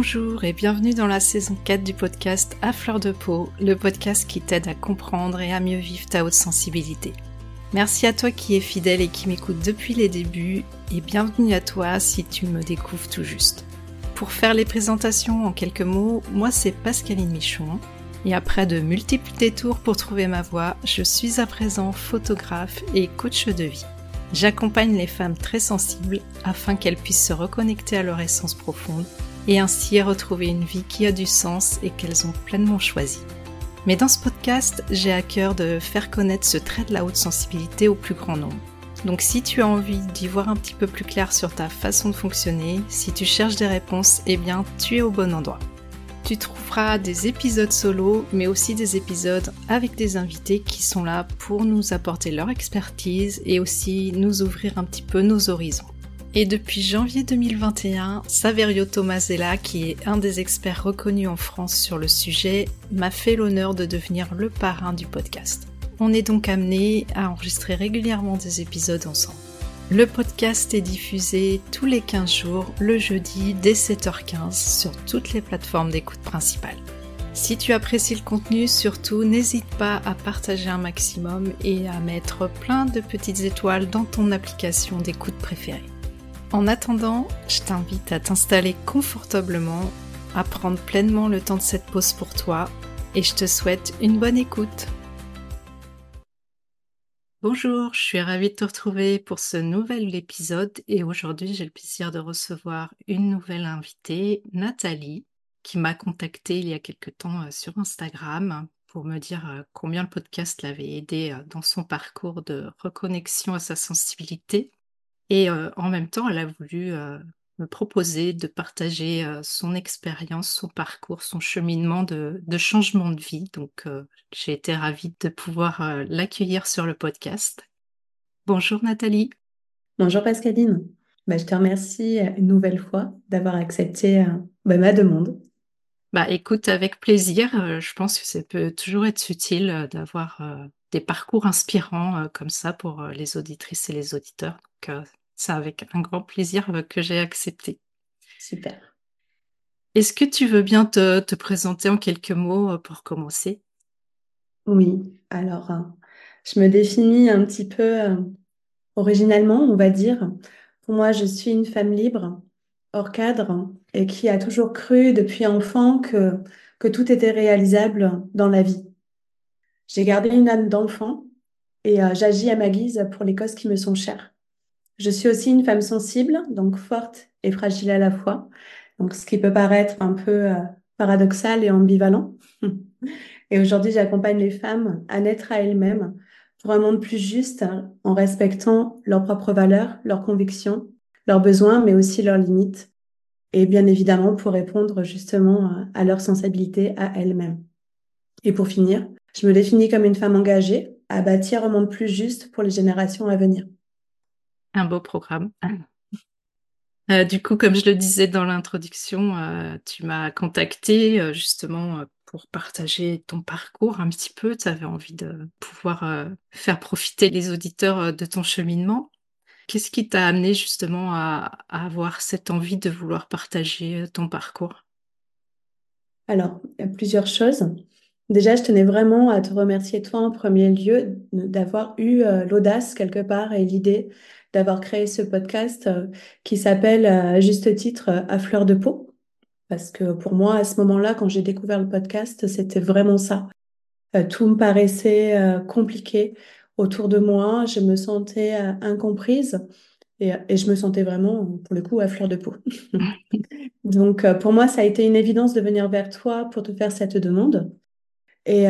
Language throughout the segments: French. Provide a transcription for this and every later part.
Bonjour et bienvenue dans la saison 4 du podcast À fleur de peau, le podcast qui t'aide à comprendre et à mieux vivre ta haute sensibilité. Merci à toi qui es fidèle et qui m'écoute depuis les débuts et bienvenue à toi si tu me découvres tout juste. Pour faire les présentations en quelques mots, moi c'est Pascaline Michon et après de multiples détours pour trouver ma voie, je suis à présent photographe et coach de vie. J'accompagne les femmes très sensibles afin qu'elles puissent se reconnecter à leur essence profonde et ainsi retrouver une vie qui a du sens et qu'elles ont pleinement choisi. Mais dans ce podcast, j'ai à cœur de faire connaître ce trait de la haute sensibilité au plus grand nombre. Donc si tu as envie d'y voir un petit peu plus clair sur ta façon de fonctionner, si tu cherches des réponses, eh bien tu es au bon endroit. Tu trouveras des épisodes solo, mais aussi des épisodes avec des invités qui sont là pour nous apporter leur expertise et aussi nous ouvrir un petit peu nos horizons. Et depuis janvier 2021, Saverio Tomasella, qui est un des experts reconnus en France sur le sujet, m'a fait l'honneur de devenir le parrain du podcast. On est donc amené à enregistrer régulièrement des épisodes ensemble. Le podcast est diffusé tous les 15 jours, le jeudi dès 7h15 sur toutes les plateformes d'écoute principales. Si tu apprécies le contenu, surtout n'hésite pas à partager un maximum et à mettre plein de petites étoiles dans ton application d'écoute préférée. En attendant, je t'invite à t'installer confortablement, à prendre pleinement le temps de cette pause pour toi et je te souhaite une bonne écoute. Bonjour, je suis ravie de te retrouver pour ce nouvel épisode et aujourd'hui j'ai le plaisir de recevoir une nouvelle invitée, Nathalie, qui m'a contactée il y a quelque temps euh, sur Instagram pour me dire euh, combien le podcast l'avait aidé euh, dans son parcours de reconnexion à sa sensibilité. Et en même temps, elle a voulu me proposer de partager son expérience, son parcours, son cheminement de, changement de vie. Donc, j'ai été ravie de pouvoir l'accueillir sur le podcast. Bonjour Nathalie. Bonjour Pascaline. Bah, je te remercie une nouvelle fois d'avoir accepté bah, ma demande. Bah, écoute, avec plaisir. je pense que ça peut toujours être utile d'avoir des parcours inspirants comme ça pour les auditrices et les auditeurs. Donc, c'est avec un grand plaisir euh, que j'ai accepté. Super. Est-ce que tu veux bien te, présenter en quelques mots euh, pour commencer? Oui, alors euh, je me définis un petit peu originalement, on va dire. Pour moi, je suis une femme libre, hors cadre, et qui a toujours cru depuis enfant que, que tout était réalisable dans la vie. J'ai gardé une âme d'enfant et j'agis à ma guise pour les causes qui me sont chères. Je suis aussi une femme sensible, donc forte et fragile à la fois. Donc, ce qui peut paraître un peu euh, paradoxal et ambivalent. et aujourd'hui, j'accompagne les femmes à naître à elles-mêmes pour un monde plus juste en respectant leurs propres valeurs, leurs convictions, leurs besoins, mais aussi leurs limites. Et bien évidemment, pour répondre justement à leur sensibilité à elles-mêmes. Et pour finir, je me définis comme une femme engagée à bâtir un monde plus juste pour les générations à venir. Un beau programme. Euh, du coup, comme je le disais dans l'introduction, euh, tu m'as contacté euh, justement pour partager ton parcours un petit peu. Tu avais envie de pouvoir faire profiter les auditeurs de ton cheminement. Qu'est-ce qui t'a amené justement à, avoir cette envie de vouloir partager ton parcours? Alors, plusieurs choses. Déjà, je tenais vraiment à te remercier toi en premier lieu d'avoir eu l'audace quelque part et l'idée d'avoir créé ce podcast euh, qui s'appelle euh, à juste titre euh, À fleur de peau. Parce que pour moi, à ce moment-là, quand j'ai découvert le podcast, c'était vraiment ça. tout me paraissait compliqué autour de moi. Je me sentais incomprise et, et, je me sentais vraiment, pour le coup, à fleur de peau. Donc, pour moi, ça a été une évidence de venir vers toi pour te faire cette demande. Et,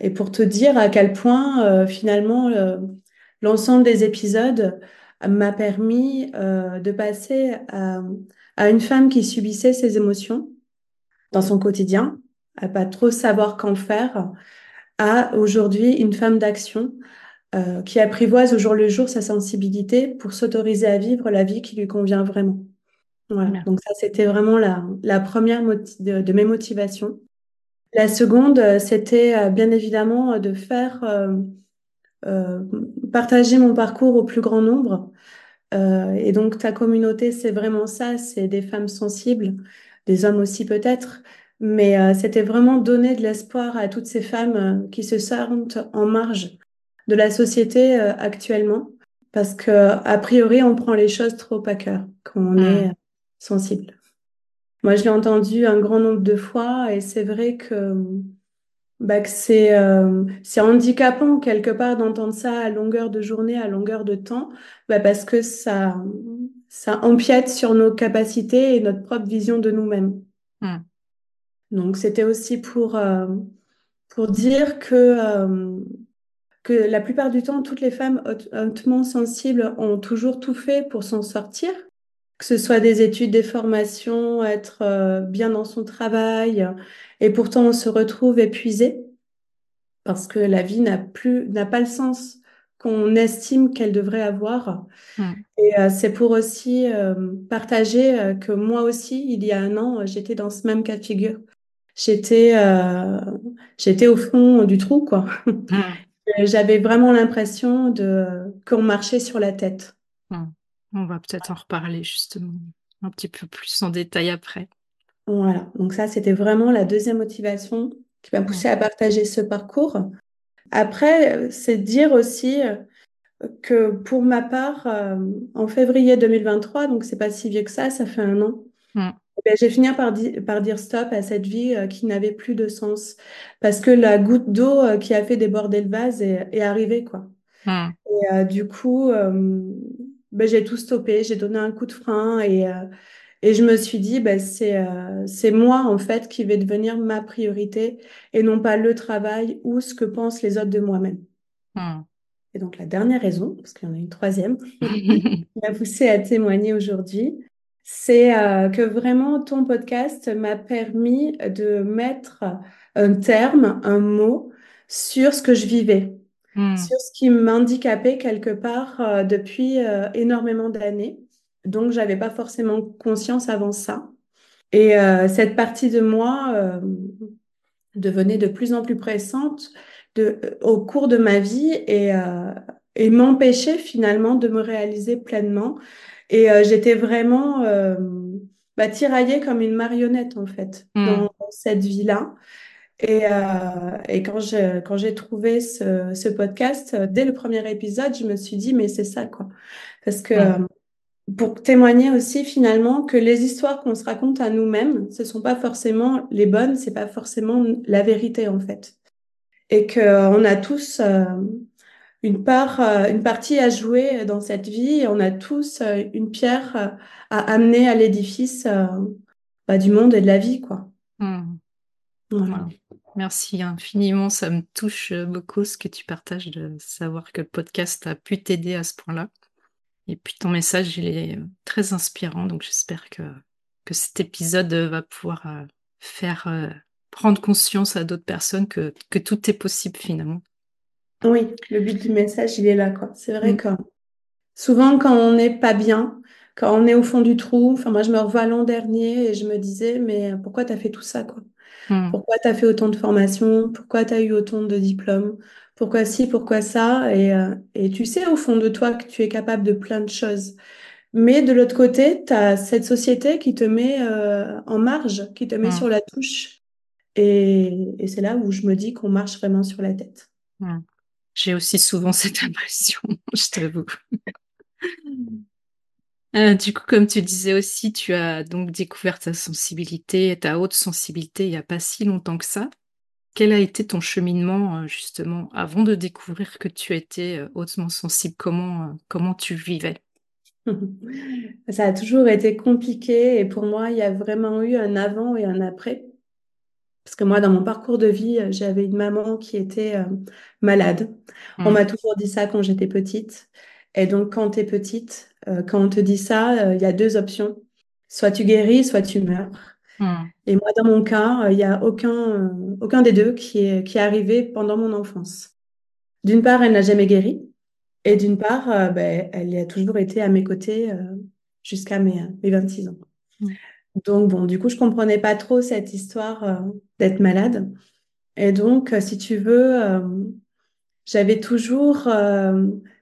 et pour te dire à quel point, finalement, l'ensemble des épisodes m'a permis euh, de passer à, une femme qui subissait ses émotions dans son quotidien, à pas trop savoir qu'en faire, à aujourd'hui une femme d'action euh, qui apprivoise au jour le jour sa sensibilité pour s'autoriser à vivre la vie qui lui convient vraiment. Voilà. Donc ça, c'était vraiment la, la première de, de, mes motivations. La seconde, c'était bien évidemment de faire euh, euh, partager mon parcours au plus grand nombre. Euh, et donc ta communauté, c'est vraiment ça, c'est des femmes sensibles des hommes aussi peut-être. Mais c'était vraiment donner de l'espoir à toutes ces femmes qui se sentent en marge de la société actuellement. Parce que, a priori, on prend les choses trop à cœur quand on est hmm. sensible. Moi, je l'ai entendu un grand nombre de fois et c'est vrai que, bah, que c'est euh, c'est handicapant quelque part d'entendre ça à longueur de journée, à longueur de temps, bah, parce que ça, ça empiète sur nos capacités et notre propre vision de nous-mêmes. Hmm. Donc, c'était aussi pour, euh, pour dire que euh, que la plupart du temps, toutes les femmes hautement sensibles ont toujours tout fait pour s'en sortir, que ce soit des études, des formations, être euh, bien dans son travail, et pourtant on se retrouve épuisé parce que la vie n'a plus, n'a pas le sens qu'on estime qu'elle devrait avoir. Et euh, c'est pour aussi euh, partager que moi aussi, il y a un an, j'étais dans ce même cas de figure. J'étais, j'étais au fond du trou, quoi. J'avais vraiment l'impression de qu'on marchait sur la tête. On va peut-être en reparler justement un petit peu plus en détail après. Voilà, donc ça c'était vraiment la deuxième motivation qui m'a poussé à partager ce parcours. Après, c'est dire aussi euh, que pour ma part, euh, en février 2023, donc c'est pas si vieux que ça, ça fait un an, eh ben, j'ai fini par, par, dire stop à cette vie euh, qui n'avait plus de sens. Parce que la goutte d'eau qui a fait déborder le vase est, arrivée, quoi. Et euh, du coup, ben, j'ai tout stoppé, j'ai donné un coup de frein et, et je me suis dit, ben, c'est c'est moi, en fait, qui vais devenir ma priorité et non pas le travail ou ce que pensent les autres de moi-même. Hmm. Et donc, la dernière raison, parce qu'il y en a une troisième, qui m'a poussé à témoigner aujourd'hui, c'est euh, que vraiment ton podcast m'a permis de mettre un terme, un mot sur ce que je vivais, hmm. sur ce qui m'handicapait quelque part euh, depuis euh, énormément d'années. Donc, j'avais pas forcément conscience avant ça. Et cette partie de moi devenait de plus en plus pressante de, au cours de ma vie et, et m'empêchait finalement de me réaliser pleinement et euh, j'étais vraiment euh, bah, tiraillée comme une marionnette, en fait, hmm. dans, cette vie-là. Et, euh, et, quand j'ai quand j'ai trouvé ce, ce, podcast, dès le premier épisode, je me suis dit, mais c'est ça, quoi. Parce que hmm. pour témoigner aussi, finalement, que les histoires qu'on se raconte à nous-mêmes, ce sont pas forcément les bonnes, c'est pas forcément la vérité, en fait. Et qu'on a tous une part, euh, une partie à jouer dans cette vie. Et on a tous euh, une pierre euh, à amener à l'édifice bah, du monde et de la vie, quoi. Hmm. Merci infiniment. Ça me touche beaucoup ce que tu partages de savoir que le podcast a pu t'aider à ce point-là. Et puis ton message, il est très inspirant. Donc j'espère que, que cet épisode va pouvoir faire prendre conscience à d'autres personnes que, que tout est possible finalement. Oui, le but du message, il est là, quoi. C'est vrai mm. que souvent, quand on n'est pas bien, quand on est au fond du trou, enfin, moi, je me revois l'an dernier et je me disais, mais pourquoi tu as fait tout ça, quoi? Mm. Pourquoi tu as fait autant de formations? Pourquoi tu as eu autant de diplômes? Pourquoi ci, pourquoi ça? Et, euh, et tu sais au fond de toi que tu es capable de plein de choses. Mais de l'autre côté, tu as cette société qui te met euh, en marge, qui te met mm. sur la touche. Et, et c'est là où je me dis qu'on marche vraiment sur la tête. J'ai aussi souvent cette impression, je t'avoue. Euh, du coup, comme tu disais aussi, tu as donc découvert ta sensibilité, ta haute sensibilité il n'y a pas si longtemps que ça. Quel a été ton cheminement euh, justement avant de découvrir que tu étais euh, hautement sensible? Comment, comment tu vivais? Ça a toujours été compliqué et pour moi, il y a vraiment eu un avant et un après. Parce que moi, dans mon parcours de vie, j'avais une maman qui était euh, malade. On mm. m'a toujours dit ça quand j'étais petite. Et donc, quand tu es petite, euh, quand on te dit ça, il y a deux options. Soit tu guéris, soit tu meurs. Mm. Et moi, dans mon cas, il n'y a aucun, aucun des deux qui est, qui est arrivé pendant mon enfance. D'une part, elle n'a jamais guéri. Et d'une part, ben, elle a toujours été à mes côtés jusqu'à mes, mes 26 ans. Mm. Donc, bon, du coup, je comprenais pas trop cette histoire euh, d'être malade. Et donc, euh, si tu veux, euh, j'avais toujours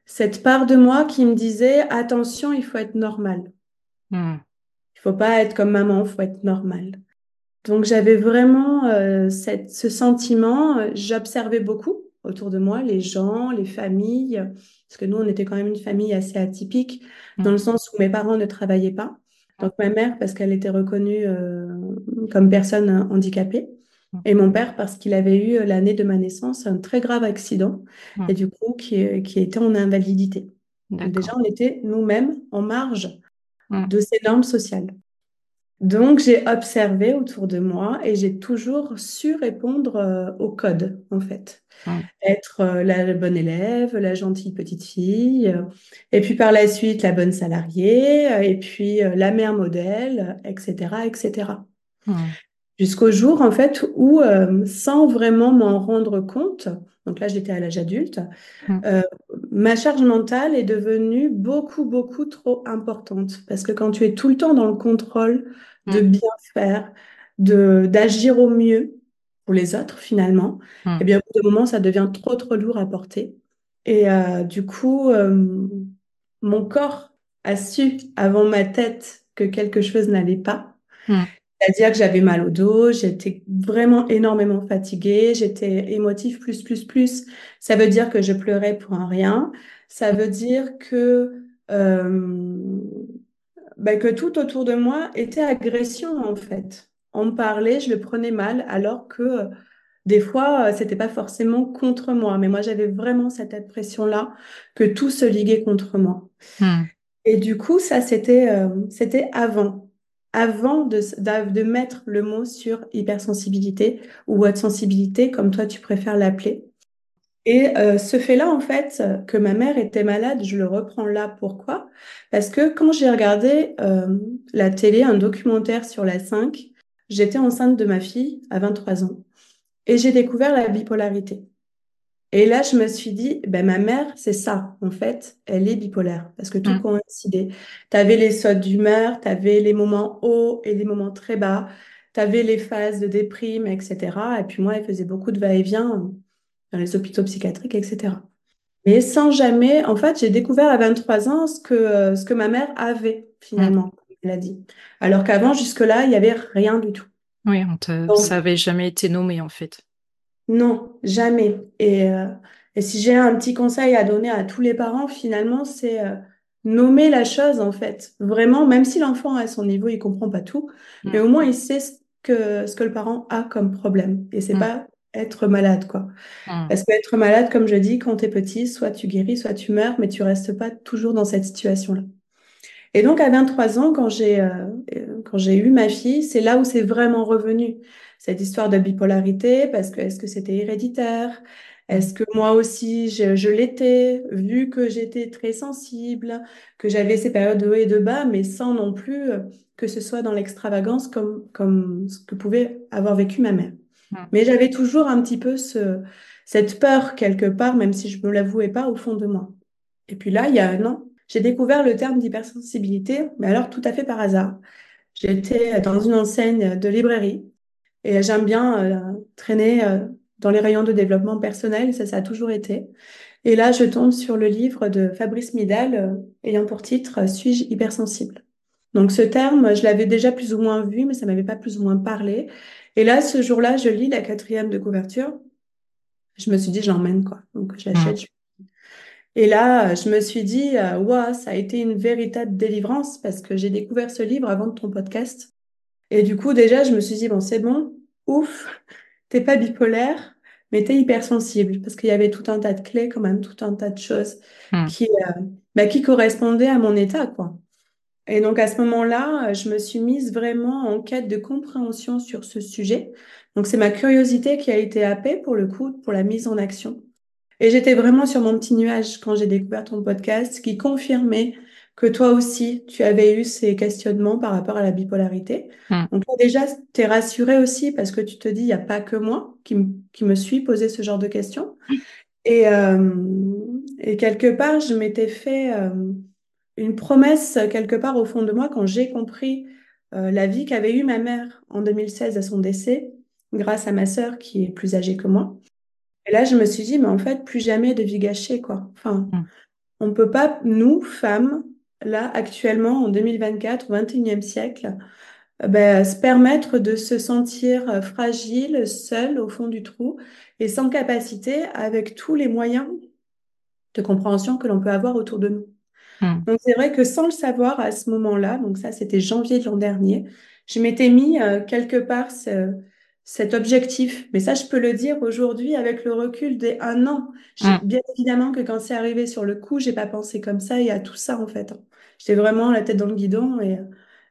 cette part de moi qui me disait, attention, il faut être normal. Hmm. Il faut pas être comme maman, il faut être normal. Donc j'avais vraiment euh, cette, ce sentiment, euh, j'observais beaucoup autour de moi, les gens, les familles, parce que nous, on était quand même une famille assez atypique, dans le sens où mes parents ne travaillaient pas. Donc ma mère, parce qu'elle était reconnue euh, comme personne handicapée, et mon père, parce qu'il avait eu l'année de ma naissance un très grave accident, et du coup, qui, qui était en invalidité. Donc déjà, on était nous-mêmes en marge de ces normes sociales. Donc, j'ai observé autour de moi et j'ai toujours su répondre euh, au code, en fait. Être euh, la bonne élève, la gentille petite fille, euh, et puis par la suite, la bonne salariée, et puis la mère modèle, etc., etc. Jusqu'au jour, en fait, où, sans vraiment m'en rendre compte, donc là, j'étais à l'âge adulte, ma charge mentale est devenue beaucoup, beaucoup trop importante. Parce que quand tu es tout le temps dans le contrôle de mm. bien faire, de d'agir au mieux pour les autres finalement, et mm. eh bien au bout d'un moment, ça devient trop, trop lourd à porter. Et euh, du coup, euh, mon corps a su avant ma tête que quelque chose n'allait pas. C'est-à-dire que j'avais mal au dos, j'étais vraiment énormément fatiguée, j'étais émotive plus, plus, plus. Ça veut dire que je pleurais pour un rien. Ça veut dire que, euh, ben, que tout autour de moi était agression, en fait. On me parlait, je le prenais mal, alors que des fois, c'était pas forcément contre moi. Mais moi, j'avais vraiment cette impression-là que tout se liguait contre moi. Hmm. Et du coup, ça, c'était euh, c'était avant avant de, mettre le mot sur hypersensibilité ou haute sensibilité, comme toi tu préfères l'appeler. Et euh, ce fait-là, en fait, que ma mère était malade, je le reprends là. Pourquoi? Parce que quand j'ai regardé euh, la télé, un documentaire sur la 5, j'étais enceinte de ma fille à 23 ans et j'ai découvert la bipolarité. Et là, je me suis dit, ben, ma mère, c'est ça, en fait, elle est bipolaire, parce que tout mmh. coïncidait. Tu avais les sautes d'humeur, tu avais les moments hauts et les moments très bas, tu avais les phases de déprime, etc. Et puis moi, elle faisait beaucoup de va-et-vient dans les hôpitaux psychiatriques, etc. Mais sans jamais, en fait, j'ai découvert à 23 ans ce que, ce que ma mère avait, finalement, mmh. comme elle a dit. Alors qu'avant, jusque-là, il n'y avait rien du tout. Oui, on te... ça n'avait jamais été nommé, en fait. Non, jamais. Et, euh, et si j'ai un petit conseil à donner à tous les parents, finalement, c'est euh, nommer la chose, en fait. Vraiment, même si l'enfant à son niveau, il comprend pas tout, mm. mais au moins, il sait ce que, ce que le parent a comme problème. Et c'est mm. pas être malade, quoi. Mm. Parce que être malade, comme je dis, quand tu es petit, soit tu guéris, soit tu meurs, mais tu restes pas toujours dans cette situation-là. Et donc, à 23 ans, quand j'ai euh, quand j'ai eu ma fille, c'est là où c'est vraiment revenu cette histoire de bipolarité parce que est-ce que c'était héréditaire? Est-ce que moi aussi je, l'étais, vu que j'étais très sensible, que j'avais ces périodes de haut et de bas, mais sans non plus euh, que ce soit dans l'extravagance comme, comme ce que pouvait avoir vécu ma mère. Mais j'avais toujours un petit peu ce, cette peur quelque part, même si je ne me l'avouais pas au fond de moi. Et puis là, il y a un an, j'ai découvert le terme d'hypersensibilité, mais alors tout à fait par hasard. J'étais dans une enseigne de librairie et j'aime bien euh, traîner euh, dans les rayons de développement personnel, ça, ça a toujours été. Et là, je tombe sur le livre de Fabrice Midal, euh, ayant pour titre Suis-je hypersensible? Donc ce terme, je l'avais déjà plus ou moins vu, mais ça m'avait pas plus ou moins parlé. Et là, ce jour-là, je lis la quatrième de couverture. Je me suis dit, j'emmène quoi. Donc j'achète. Mmh. Et là, je me suis dit, waouh, ça a été une véritable délivrance parce que j'ai découvert ce livre avant ton podcast. Et du coup, déjà, je me suis dit, bon, c'est bon, ouf, t'es pas bipolaire, mais t'es hypersensible, parce qu'il y avait tout un tas de clés, quand même, tout un tas de choses hmm. qui, euh, bah, qui correspondaient à mon état, quoi. Et donc, à ce moment-là, je me suis mise vraiment en quête de compréhension sur ce sujet. Donc, c'est ma curiosité qui a été happée, pour le coup, pour la mise en action. Et j'étais vraiment sur mon petit nuage quand j'ai découvert ton podcast qui confirmait que toi aussi, tu avais eu ces questionnements par rapport à la bipolarité. Hmm. Donc déjà, tu es rassurée aussi parce que tu te dis, il n'y a pas que moi qui, qui, me suis posé ce genre de questions. Et, euh, et quelque part, je m'étais fait euh, une promesse quelque part au fond de moi quand j'ai compris euh, la vie qu'avait eue ma mère en 2016 à son décès, grâce à ma sœur qui est plus âgée que moi. Et là, je me suis dit, mais en fait, plus jamais de vie gâchée, quoi. Enfin, hmm. on ne peut pas, nous, femmes, là, actuellement, en 2024, au 21e siècle, euh, ben, se permettre de se sentir euh, fragile, seul au fond du trou et sans capacité avec tous les moyens de compréhension que l'on peut avoir autour de nous. Hmm. Donc c'est vrai que sans le savoir à ce moment-là, donc ça c'était janvier de l'an dernier, je m'étais mis euh, quelque part cet objectif. Mais ça, je peux le dire aujourd'hui avec le recul des un an. Hmm. Bien évidemment que quand c'est arrivé sur le coup, j'ai pas pensé comme ça et à tout ça en fait. J'étais vraiment la tête dans le guidon et,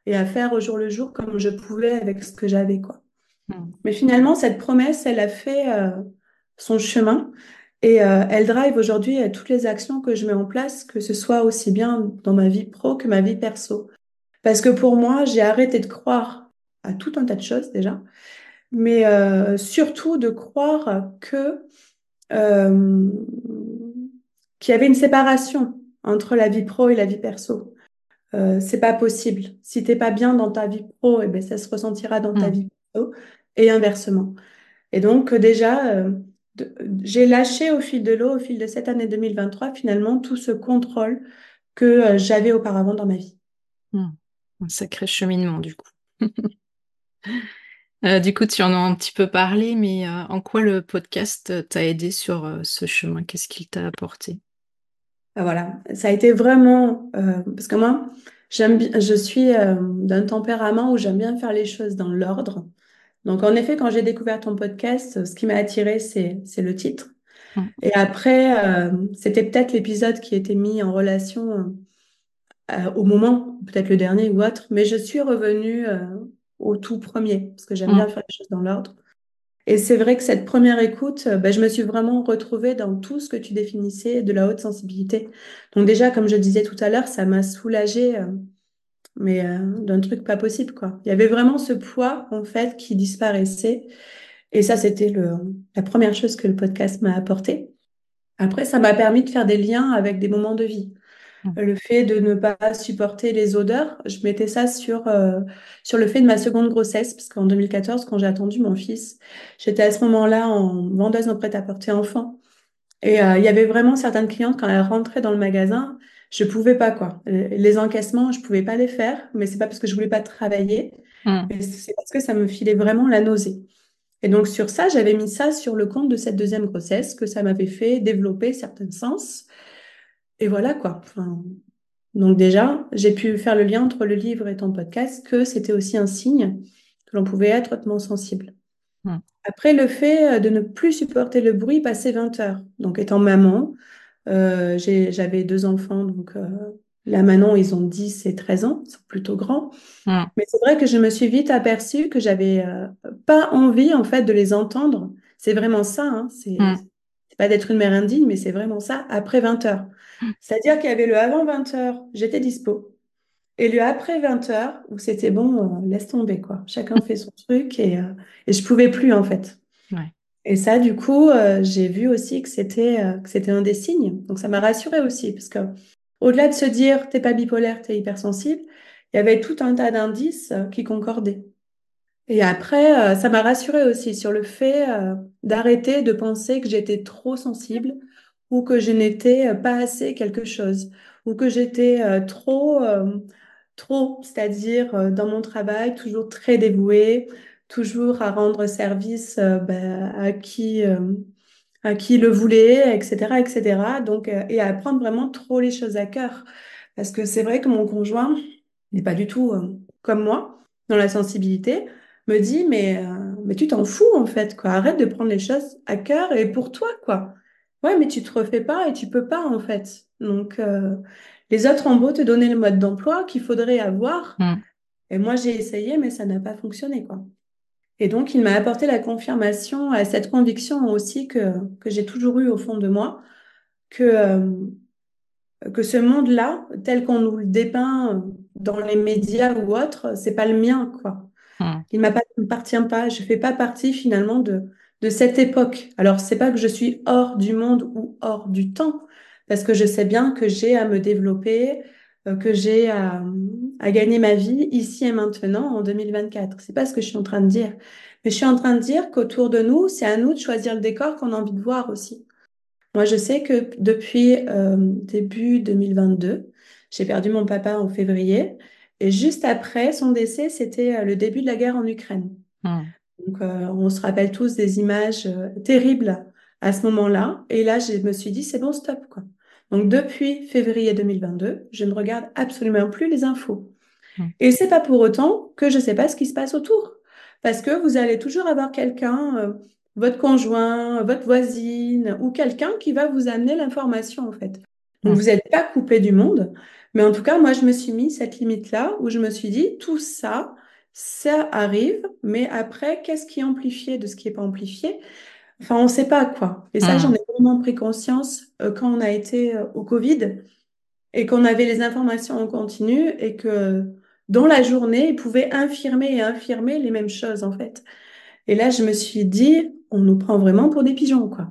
et à faire au jour le jour comme je pouvais avec ce que j'avais quoi. Hmm. Mais finalement, cette promesse, elle a fait euh, son chemin. Et euh, elle drive aujourd'hui euh, toutes les actions que je mets en place, que ce soit aussi bien dans ma vie pro que ma vie perso. Parce que pour moi, j'ai arrêté de croire à tout un tas de choses déjà, mais euh, surtout de croire que qu'il y avait une séparation entre la vie pro et la vie perso. Euh, c'est pas possible. Si t'es pas bien dans ta vie pro, et eh ben ça se ressentira dans ta mmh. vie perso et inversement. Et donc déjà, j'ai lâché au fil de l'eau, au fil de cette année 2023, finalement, tout ce contrôle que euh, j'avais auparavant dans ma vie. Hmm. Un sacré cheminement, du coup. Euh, du coup, tu en as un petit peu parlé, mais euh, en quoi le podcast t'a aidé sur ce chemin? Qu'est-ce qu'il t'a apporté? Ah, Voilà, ça a été vraiment... parce que moi, j'aime, je suis d'un tempérament où j'aime bien faire les choses dans l'ordre. Donc, en effet, quand j'ai découvert ton podcast, ce qui m'a attiré, c'est, c'est le titre. Et après, euh, c'était peut-être l'épisode qui était mis en relation euh, au moment, peut-être le dernier ou autre, mais je suis revenue euh, au tout premier, parce que j'aime bien faire les choses dans l'ordre. Et c'est vrai que cette première écoute, ben, je me suis vraiment retrouvée dans tout ce que tu définissais de la haute sensibilité. Donc déjà, comme je disais tout à l'heure, ça m'a soulagée mais euh, d'un truc pas possible, quoi. Il y avait vraiment ce poids, en fait, qui disparaissait. Et ça, c'était le, la première chose que le podcast m'a apporté. Après, ça m'a permis de faire des liens avec des moments de vie. Mmh. Le fait de ne pas supporter les odeurs, je mettais ça sur, euh, sur le fait de ma seconde grossesse, parce qu'en 2014, quand j'ai attendu mon fils, j'étais à ce moment-là en vendeuse en prêt-à-porter enfant. Et euh, il y avait vraiment certaines clientes, quand elles rentraient dans le magasin, je pouvais pas quoi. Les encaissements, je pouvais pas les faire, mais c'est pas parce que je voulais pas travailler, hmm. c'est parce que ça me filait vraiment la nausée. Et donc sur ça, j'avais mis ça sur le compte de cette deuxième grossesse, que ça m'avait fait développer certains sens. Et voilà quoi. donc déjà, j'ai pu faire le lien entre le livre et ton podcast, que c'était aussi un signe que l'on pouvait être hautement sensible. Hmm. Après, le fait de ne plus supporter le bruit passer 20 heures. Donc étant maman, euh, j'avais deux enfants, donc euh, là maintenant ils ont 10 et 13 ans, ils sont plutôt grands. Mm. Mais c'est vrai que je me suis vite aperçue que j'avais euh, pas envie en fait de les entendre. C'est vraiment ça, hein, c'est mm. Pas d'être une mère indigne, mais c'est vraiment ça après 20 heures. Mm. C'est-à-dire qu'il y avait le avant 20 heures, j'étais dispo. Et le après 20 heures, où c'était bon, laisse tomber, quoi. Chacun fait son truc et, et je pouvais plus, en fait. Ouais. Et ça, du coup, euh, j'ai vu aussi que c'était euh, que c'était un des signes. Donc ça m'a rassurée aussi, parce que au-delà de se dire t'es pas bipolaire, t'es hypersensible, il y avait tout un tas d'indices euh, qui concordaient. Et après, ça m'a rassurée aussi sur le fait d'arrêter de penser que j'étais trop sensible ou que je n'étais pas assez quelque chose ou que j'étais trop trop, c'est-à-dire dans mon travail toujours très dévouée, toujours à rendre service euh, ben, à qui euh, à qui le voulait, etc., etc. Donc, euh, et à prendre vraiment trop les choses à cœur. Parce que c'est vrai que mon conjoint n'est pas du tout comme moi dans la sensibilité, me dit mais mais tu t'en fous en fait quoi. Arrête de prendre les choses à cœur et pour toi quoi. Ouais, mais tu te refais pas et tu peux pas en fait. Donc les autres ont beau te donner le mode d'emploi qu'il faudrait avoir. Mm. Et moi j'ai essayé mais ça n'a pas fonctionné quoi. Et donc, il m'a apporté la confirmation à cette conviction aussi que, que j'ai toujours eue au fond de moi, que, euh, que ce monde-là, tel qu'on nous le dépeint dans les médias ou autres, c'est pas le mien, quoi. Hmm. Il ne m'appartient pas. Je fais pas partie finalement de, de cette époque. Alors, c'est pas que je suis hors du monde ou hors du temps, parce que je sais bien que j'ai à me développer, euh, que j'ai à, à, gagner ma vie ici et maintenant en 2024. C'est pas ce que je suis en train de dire. Mais je suis en train de dire qu'autour de nous, c'est à nous de choisir le décor qu'on a envie de voir aussi. Moi, je sais que depuis euh, début 2022, J'ai perdu mon papa en février. Et juste après son décès, c'était le début de la guerre en Ukraine. Hmm. Donc, on se rappelle tous des images terribles à ce moment-là. Et là, je me suis dit, c'est bon, stop, quoi. Donc, depuis février 2022, je ne regarde absolument plus les infos. Hmm. Et c'est pas pour autant que je sais pas ce qui se passe autour. Parce que vous allez toujours avoir quelqu'un, euh, votre conjoint, votre voisine ou quelqu'un qui va vous amener l'information, en fait. Donc, hmm. vous n'êtes pas coupé du monde. Mais en tout cas, moi, je me suis mis cette limite-là où je me suis dit, tout ça, ça arrive, mais après, qu'est-ce qui est amplifié de ce qui n'est pas amplifié? Enfin, on ne sait pas quoi. Et ça, j'en mmh. ai vraiment pris conscience euh, quand on a été euh, au Covid et qu'on avait les informations en continu et que dans la journée, ils pouvaient infirmer et infirmer les mêmes choses, en fait. Et là, je me suis dit, on nous prend vraiment pour des pigeons, quoi.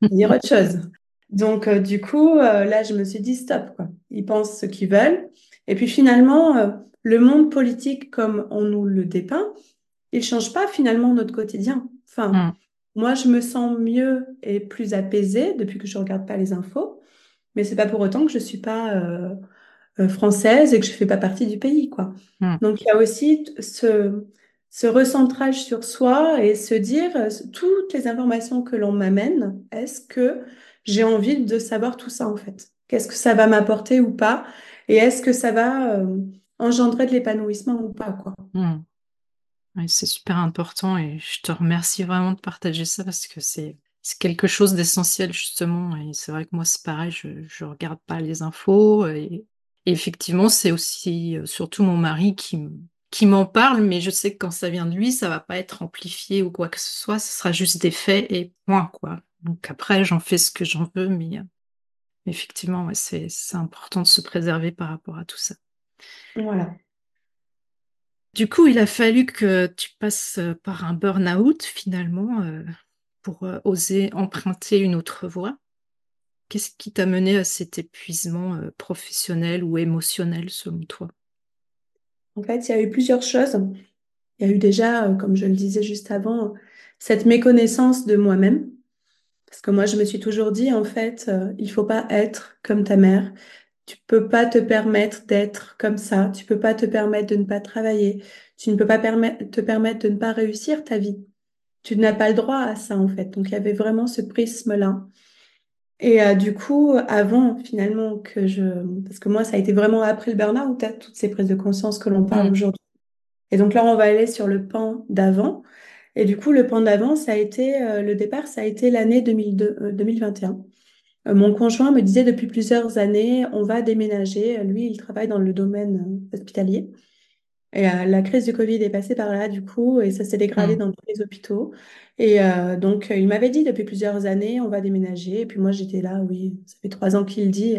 Dire autre chose. Donc, euh, du coup, là, je me suis dit, stop, quoi. Ils pensent ce qu'ils veulent. Et puis, finalement, le monde politique, comme on nous le dépeint, il change pas finalement notre quotidien. Enfin, mmh. Moi, je me sens mieux et plus apaisée depuis que je ne regarde pas les infos, mais c'est pas pour autant que je suis pas euh, euh, française et que je fais pas partie du pays, quoi. Hmm. Donc, il y a aussi ce, ce recentrage sur soi et se dire euh, toutes les informations que l'on m'amène, est-ce que j'ai envie de savoir tout ça en fait. Qu'est-ce que ça va m'apporter ou pas? Et est-ce que ça va engendrer de l'épanouissement ou pas, quoi? Hmm. C'est super important et je te remercie vraiment de partager ça parce que c'est quelque chose d'essentiel justement. Et c'est vrai que moi c'est pareil, je ne regarde pas les infos et, effectivement c'est aussi euh, surtout mon mari qui qui m'en parle, mais je sais que quand ça vient de lui, ça va pas être amplifié ou quoi que ce soit, ce sera juste des faits et point quoi. Donc après j'en fais ce que j'en veux, mais euh, effectivement c'est important de se préserver par rapport à tout ça. Voilà. Du coup, il a fallu que tu passes euh, par un burn-out finalement euh, pour oser emprunter une autre voie. Qu'est-ce qui t'a mené à cet épuisement professionnel ou émotionnel selon toi? En fait, il y a eu plusieurs choses. Il y a eu déjà, comme je le disais juste avant, cette méconnaissance de moi-même. Parce que moi, je me suis toujours dit, en fait, il ne faut pas être comme ta mère, tu peux pas te permettre d'être comme ça. Tu peux pas te permettre de ne pas travailler. Tu ne peux pas te permettre de ne pas réussir ta vie. Tu n'as pas le droit à ça, en fait. Donc, il y avait vraiment ce prisme-là. Et euh, du coup, avant finalement que je... Parce que moi, ça a été vraiment après le burn-out, hein, toutes ces prises de conscience que l'on parle mm. aujourd'hui. Et donc là, on va aller sur le pan d'avant. Et du coup, le pan d'avant, ça a été, euh, le départ, ça a été l'année 2021. Euh, mon conjoint me disait depuis plusieurs années, on va déménager. Lui, il travaille dans le domaine euh, hospitalier. Et euh, la crise du Covid est passée par là, du coup, et ça s'est dégradé mm. dans tous les hôpitaux. Et donc, il m'avait dit depuis plusieurs années, on va déménager. Et puis moi, j'étais là, oui, ça fait trois ans qu'il dit,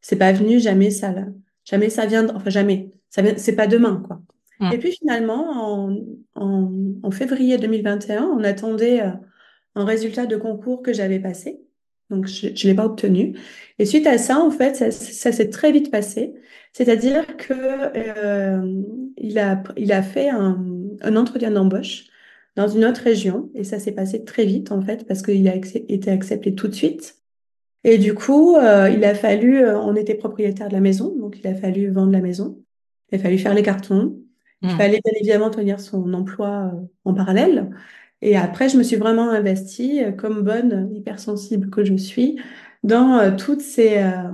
c'est pas venu, jamais ça, là. jamais ça vient, enfin jamais, ça c'est pas demain, quoi. Mm. Et puis finalement, en, en, en, février 2021, on attendait un résultat de concours que j'avais passé. Donc, je ne l'ai pas obtenu. Et suite à ça, en fait, ça, s'est très vite passé. C'est-à-dire que euh, il, a, il a fait un, un entretien d'embauche dans une autre région. Et ça s'est passé très vite, en fait, parce qu'il a été accepté tout de suite. Et du coup, euh, il a fallu, euh, on était propriétaire de la maison, donc il a fallu vendre la maison. Il a fallu faire les cartons. Il mmh. fallait bien évidemment tenir son emploi en parallèle. Et après, je me suis vraiment investie euh, comme bonne hypersensible que je suis dans euh, toutes ces, euh,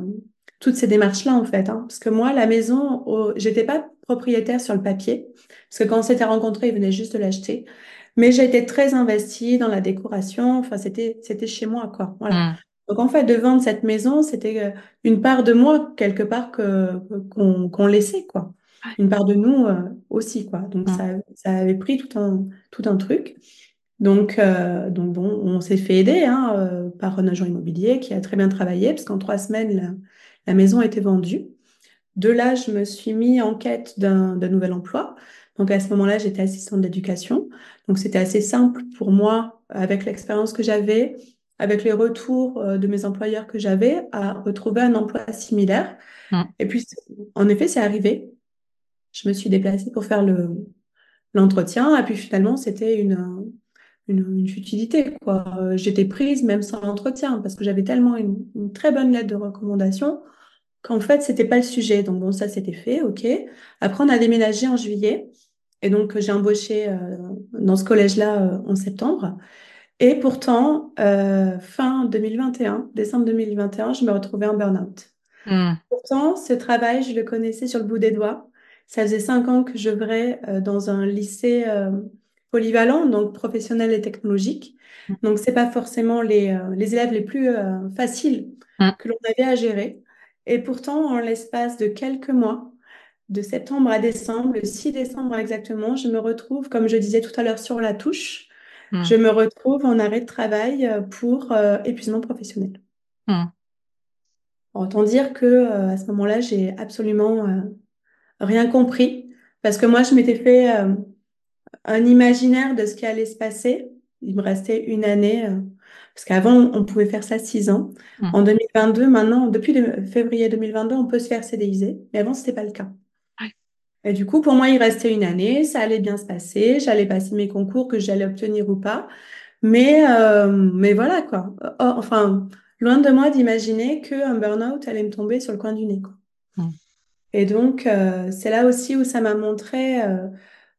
toutes ces démarches-là, en fait. Hein. Parce que moi, la maison, j'étais pas propriétaire sur le papier, parce que quand on s'était rencontrés, ils venaient juste de l'acheter. Mais j'ai été très investie dans la décoration. Enfin, c'était, c'était chez moi, quoi. Voilà. Mmh. Donc, en fait, de vendre cette maison, c'était une part de moi, quelque part, que, qu'on, qu'on laissait, quoi. Une part de nous aussi, quoi. Donc, ça, ça avait pris tout un, tout un truc. Donc, euh, donc bon, on s'est fait aider hein, euh, par un agent immobilier qui a très bien travaillé, parce qu'en trois semaines, la, maison a été vendue. De là, je me suis mis en quête d'un nouvel emploi. Donc à ce moment-là, j'étais assistante d'éducation. Donc c'était assez simple pour moi, avec l'expérience que j'avais, avec les retours euh, de mes employeurs que j'avais, à retrouver un emploi similaire. Mmh. Et puis, en effet, c'est arrivé. Je me suis déplacée pour faire le l'entretien. Et puis finalement, c'était une, une, futilité. Quoi. Euh, j'étais prise même sans entretien parce que j'avais tellement une, très bonne lettre de recommandation qu'en fait, c'était pas le sujet. Donc bon, ça, c'était fait, ok. Après, on a déménagé en juillet. Et donc, j'ai embauché euh, dans ce collège-là euh, en septembre. Et pourtant, euh, fin 2021, décembre 2021, je me retrouvais en burn-out. Hmm. Pourtant, ce travail, je le connaissais sur le bout des doigts. Ça faisait cinq ans que je j'œuvrais dans un lycée polyvalent, donc professionnel et technologique. Hmm. Donc, c'est pas forcément les, les élèves les plus faciles Hmm. que l'on avait à gérer. Et pourtant, en l'espace de quelques mois, de septembre à décembre, le 6 décembre exactement, je me retrouve, comme je disais tout à l'heure sur la touche, Hmm. je me retrouve en arrêt de travail euh, pour euh, épuisement professionnel. Autant dire que euh, à ce moment-là, j'ai absolument euh, rien compris parce que moi, je m'étais fait euh, un imaginaire de ce qui allait se passer. Il me restait une année, euh, parce qu'avant, on pouvait faire ça six ans. Hmm. En 2022, maintenant, depuis de- février 2022, on peut se faire CDIser, mais avant, c'était pas le cas. Ouais. Et du coup, pour moi, il restait une année, ça allait bien se passer, j'allais passer mes concours, que j'allais obtenir ou pas. Mais, euh, mais voilà, quoi. Oh, enfin, loin de moi d'imaginer qu'un burn-out allait me tomber sur le coin du nez, quoi. Et donc, euh, c'est là aussi où ça m'a montré euh,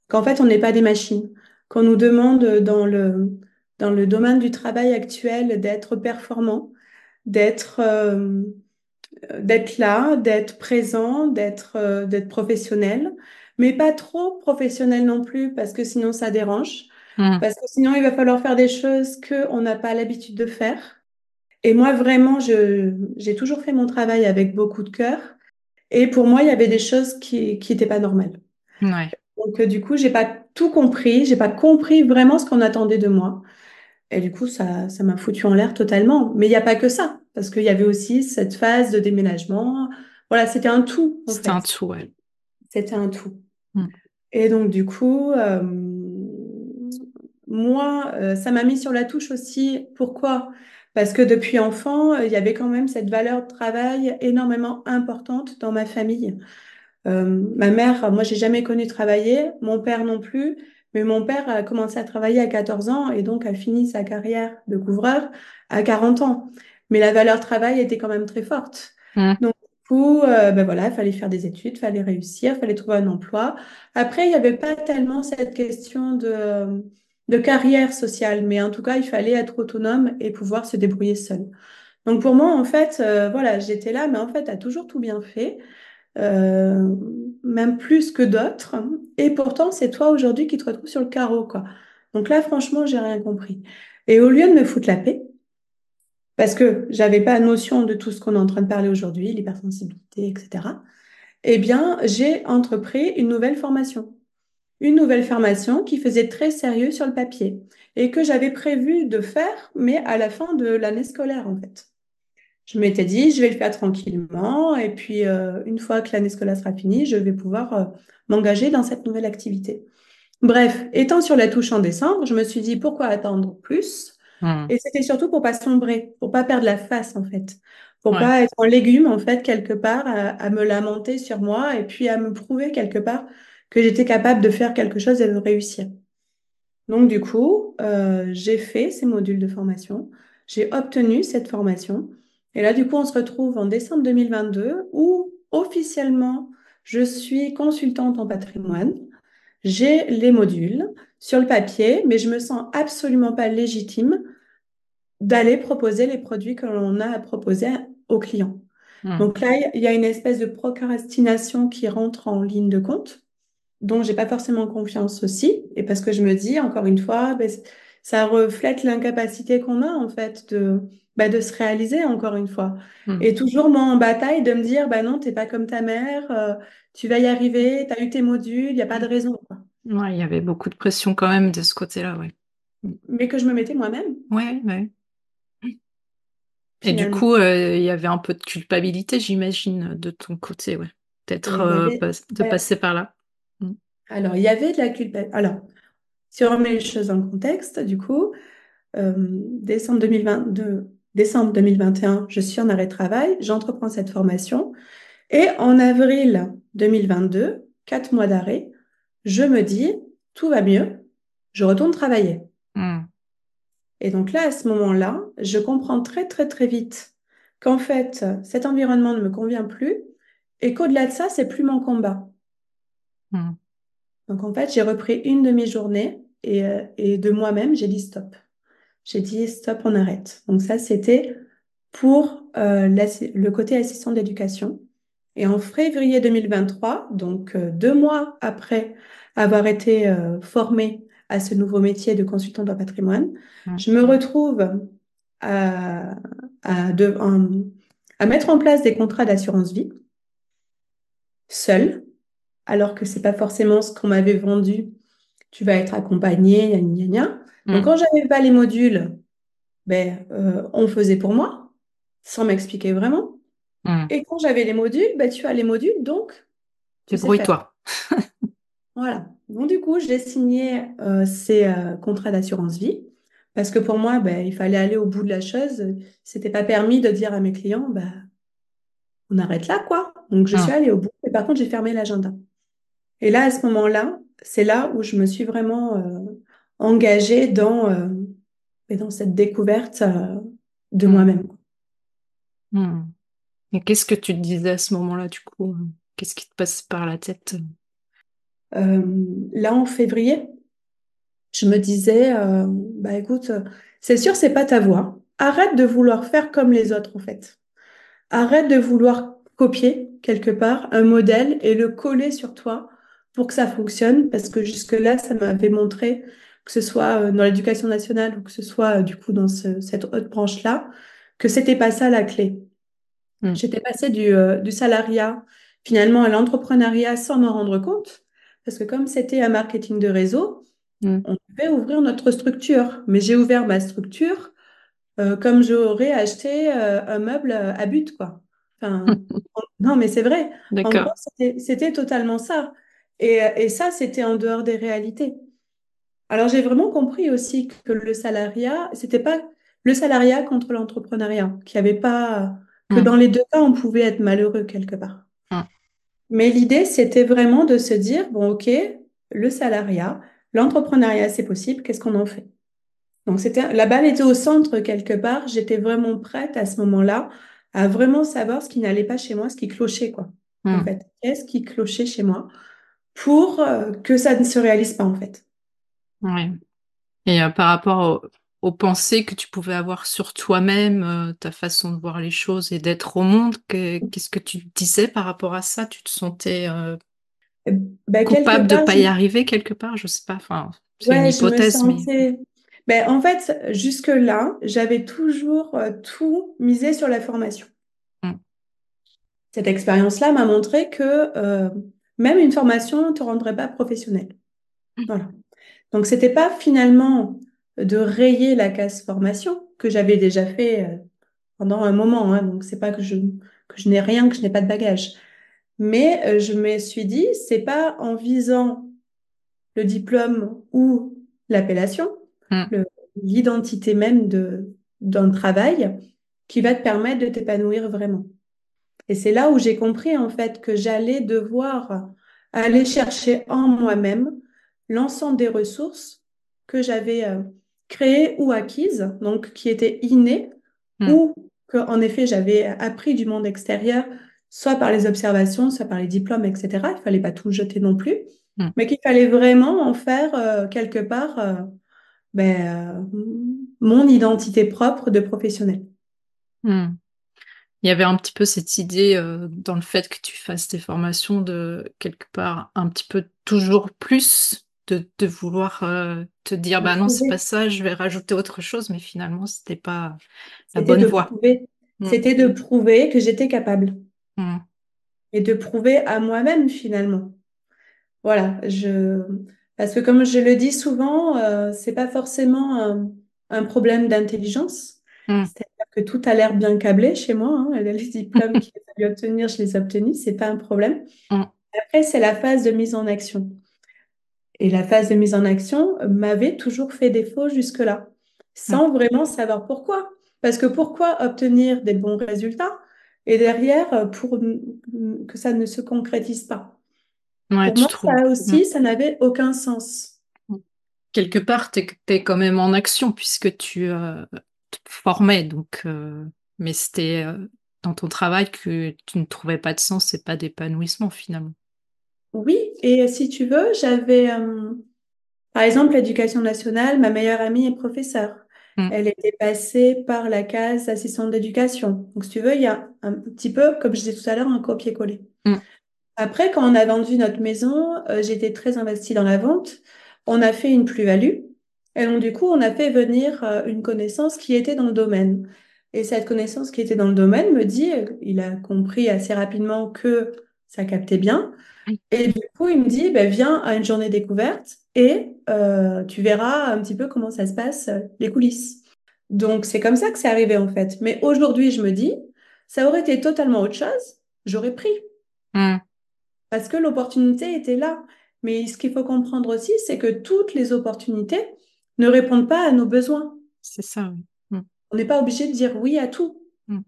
qu'en fait, on n'est pas des machines, qu'on nous demande dans le, dans le domaine du travail actuel d'être performant, d'être euh, d'être là, d'être présent, d'être euh, d'être professionnel, mais pas trop professionnel non plus, parce que sinon ça dérange, Hmm. parce que sinon il va falloir faire des choses qu'on n'a pas l'habitude de faire. Et moi, vraiment, je, j'ai toujours fait mon travail avec beaucoup de cœur. Et pour moi, il y avait des choses qui qui étaient pas normales. Ouais. Donc, euh, du coup, j'ai pas tout compris, j'ai pas compris vraiment ce qu'on attendait de moi. Et du coup, ça, ça m'a foutu en l'air totalement. Mais il n'y a pas que ça, parce qu'il y avait aussi cette phase de déménagement. Voilà, c'était un tout, C'était un tout, ouais. C'était un tout. Hmm. Et donc, du coup, euh, moi, euh, ça m'a mis sur la touche aussi. Pourquoi? Parce que depuis enfant, il y avait quand même cette valeur de travail énormément importante dans ma famille. Euh, ma mère, moi, j'ai jamais connu travailler, mon père non plus, mais mon père a commencé à travailler à 14 ans et donc a fini sa carrière de couvreur à 40 ans. Mais la valeur travail était quand même très forte. Hmm. Donc, du coup, euh, ben voilà, il fallait faire des études, fallait réussir, fallait trouver un emploi. Après, il n'y avait pas tellement cette question de, de carrière sociale, mais en tout cas, il fallait être autonome et pouvoir se débrouiller seul. Donc, pour moi, en fait, euh, voilà, j'étais là, mais en fait, as toujours tout bien fait euh, même plus que d'autres. Et pourtant, c'est toi aujourd'hui qui te retrouves sur le carreau, quoi. Donc là, franchement, j'ai rien compris. Et au lieu de me foutre la paix, parce que j'avais pas notion de tout ce qu'on est en train de parler aujourd'hui, l'hypersensibilité, etc., eh bien, j'ai entrepris une nouvelle formation. Une nouvelle formation qui faisait très sérieux sur le papier et que j'avais prévu de faire, mais à la fin de l'année scolaire, en fait. Je m'étais dit, je vais le faire tranquillement, et puis euh, une fois que l'année scolaire sera finie, je vais pouvoir euh, m'engager dans cette nouvelle activité. Bref, étant sur la touche en décembre, je me suis dit, pourquoi attendre plus? Hmm. Et c'était surtout pour pas sombrer, pour pas perdre la face, en fait. Pour Ouais. pas être en légume, en fait, quelque part, à, à me lamenter sur moi, et puis à me prouver quelque part que j'étais capable de faire quelque chose et de réussir. Donc, du coup, euh, j'ai fait ces modules de formation, j'ai obtenu cette formation. Et là, du coup, on se retrouve en décembre 2022 où officiellement, je suis consultante en patrimoine. J'ai les modules sur le papier, mais je me sens absolument pas légitime d'aller proposer les produits que l'on a à proposer aux clients. Hmm. Donc là, il y a une espèce de procrastination qui rentre en ligne de compte dont j'ai pas forcément confiance aussi, et parce que je me dis, encore une fois, ben, ça reflète l'incapacité qu'on a, en fait, de, ben, de se réaliser, encore une fois. Hmm. Et toujours, moi, en bataille, de me dire, bah non, t'es pas comme ta mère, euh, tu vas y arriver, t'as eu tes modules, il n'y a pas de raison. Ouais, il y avait beaucoup de pression quand même de ce côté-là, ouais. Mais que je me mettais moi-même, Ouais, ouais. Et du coup, euh, il y avait un peu de culpabilité, j'imagine, de ton côté, ouais. Peut-être euh, avait, de ouais, passer par là. Alors, il y avait de la culpabilité. Alors, si on remet les choses dans le contexte, du coup, euh, décembre 2022, décembre 2021, je suis en arrêt de travail, j'entreprends cette formation. Et en avril 2022, quatre mois d'arrêt, je me dis, tout va mieux, je retourne travailler. Hmm. Et donc là, à ce moment-là, je comprends très, très, très vite qu'en fait, cet environnement ne me convient plus et qu'au-delà de ça, c'est plus mon combat. Hmm. Donc en fait, j'ai repris une de mes journées et, euh, et de moi-même, j'ai dit stop. J'ai dit stop, on arrête. Donc ça, c'était pour euh, le côté assistant d'éducation. Et en février 2023, donc euh, deux mois après avoir été euh, formée à ce nouveau métier de consultant en patrimoine, Hmm. je me retrouve à, à, de- en- à mettre en place des contrats d'assurance vie seule, alors que c'est pas forcément ce qu'on m'avait vendu. Tu vas être accompagné, gna gna gna. Donc Hmm. quand j'avais pas les modules, ben euh, on faisait pour moi, sans m'expliquer vraiment. Hmm. Et quand j'avais les modules, ben tu as les modules, donc tu faire. Débrouille-toi. Voilà. Donc du coup, j'ai signé euh, ces euh, contrats d'assurance vie parce que pour moi, ben, il fallait aller au bout de la chose. C'était pas permis de dire à mes clients, ben, on arrête là, quoi. Donc je suis Hmm. allée au bout. Et par contre, j'ai fermé l'agenda. Et là, à ce moment-là, c'est là où je me suis vraiment euh, engagée dans, euh, et dans cette découverte euh, de Hmm. moi-même. Hmm. Et qu'est-ce que tu te disais à ce moment-là, du coup? Qu'est-ce qui te passe par la tête? Euh, là, en février, je me disais, euh, bah écoute, euh, c'est sûr, c'est pas ta voix. Arrête de vouloir faire comme les autres, en fait. Arrête de vouloir copier quelque part un modèle et le coller sur toi pour que ça fonctionne, parce que jusque-là, ça m'avait montré, que ce soit euh, dans l'éducation nationale ou que ce soit euh, du coup dans ce- cette autre branche-là, que c'était pas ça la clé. Hmm. J'étais passée du, euh, du salariat finalement à l'entrepreneuriat sans m'en rendre compte, parce que comme c'était un marketing de réseau, Hmm. on devait ouvrir notre structure. Mais j'ai ouvert ma structure euh, comme j'aurais acheté euh, un meuble à but, quoi. Enfin, non, mais c'est vrai. D'accord. c'était totalement ça. Et, et ça, c'était en dehors des réalités. Alors, j'ai vraiment compris aussi que le salariat, c'était pas le salariat contre l'entrepreneuriat, qu'il n'y avait pas, que Hmm. dans les deux cas, on pouvait être malheureux quelque part. Hmm. Mais l'idée, c'était vraiment de se dire, bon, OK, le salariat, l'entrepreneuriat, c'est possible, qu'est-ce qu'on en fait? Donc, c'était, la balle était au centre quelque part. J'étais vraiment prête à ce moment-là à vraiment savoir ce qui n'allait pas chez moi, ce qui clochait, quoi. En Hmm. fait, qu'est-ce qui clochait chez moi? Pour euh, que ça ne se réalise pas, en fait. Ouais. Et euh, par rapport au- aux pensées que tu pouvais avoir sur toi-même, euh, ta façon de voir les choses et d'être au monde, que- qu'est-ce que tu te disais par rapport à ça? Tu te sentais euh, Ben, quelque coupable de part, pas y arriver quelque part? Je sais pas. Enfin, c'est une ouais, je me hypothèse, mais sentais. Ben, en fait, jusque-là, j'avais toujours tout misé sur la formation. Hmm. Cette expérience-là m'a montré que même une formation ne te rendrait pas professionnel. Voilà. Donc, c'était pas finalement de rayer la case formation que j'avais déjà fait euh, pendant un moment. Hein, donc, c'est pas que je, que je n'ai rien, que je n'ai pas de bagage. Mais euh, je me suis dit, c'est pas en visant le diplôme ou l'appellation, le- l'identité même de, d'un travail qui va te permettre de t'épanouir vraiment. Et c'est là où j'ai compris en fait que j'allais devoir aller chercher en moi-même l'ensemble des ressources que j'avais euh, créées ou acquises, donc qui étaient innées, Hmm. ou que en effet j'avais appris du monde extérieur, soit par les observations, soit par les diplômes, etc. Il fallait pas tout jeter non plus, Hmm. mais qu'il fallait vraiment en faire euh, quelque part euh, ben, mon identité propre de professionnel. Hmm. Il y avait un petit peu cette idée euh, dans le fait que tu fasses tes formations de quelque part un petit peu toujours plus de, de vouloir euh, te dire bah non c'est pas ça je vais rajouter autre chose mais finalement c'était pas la bonne voie. Hmm. c'était de prouver que j'étais capable Hmm. et de prouver à moi-même finalement. Voilà, je parce que comme je le dis souvent, euh, c'est pas forcément un, un problème d'intelligence. Hmm. Que tout a l'air bien câblé chez moi. hein. Les diplômes qu'il a fallu obtenir, je les ai obtenus, c'est pas un problème. Hmm. Après, c'est la phase de mise en action. Et la phase de mise en action m'avait toujours fait défaut jusque-là, sans vraiment savoir pourquoi. Parce que pourquoi obtenir des bons résultats et derrière euh, pour que ça ne se concrétise pas? Ouais, Pour tu moi, trouves. ça Hmm. aussi, ça n'avait aucun sens. Quelque part t'es, t'es quand même en action puisque tu euh, te formais donc euh, Mais c'était euh, dans ton travail que tu ne trouvais pas de sens et pas d'épanouissement finalement. Oui, et si tu veux, j'avais, euh, par exemple, l'éducation nationale, ma meilleure amie est professeure. Mm. Elle était passée par la case assistante d'éducation. Donc, si tu veux, il y a un petit peu, comme je disais tout à l'heure, un copier-coller. Mm. Après, quand on a vendu notre maison, euh, j'étais très investie dans la vente. On a fait une plus-value. Et donc, du coup, on a fait venir euh, une connaissance qui était dans le domaine. Et cette connaissance qui était dans le domaine me dit, euh, il a compris assez rapidement que ça captait bien. Et du coup, il me dit, ben, viens à une journée découverte et euh, tu verras un petit peu comment ça se passe, les coulisses. Donc, c'est comme ça que c'est arrivé en fait. Mais aujourd'hui, je me dis, ça aurait été totalement autre chose, j'aurais pris. Mm. Parce que l'opportunité était là. Mais ce qu'il faut comprendre aussi, c'est que toutes les opportunités ne répondent pas à nos besoins. C'est ça, oui. Mm. On n'est pas obligé de dire oui à tout. Mm.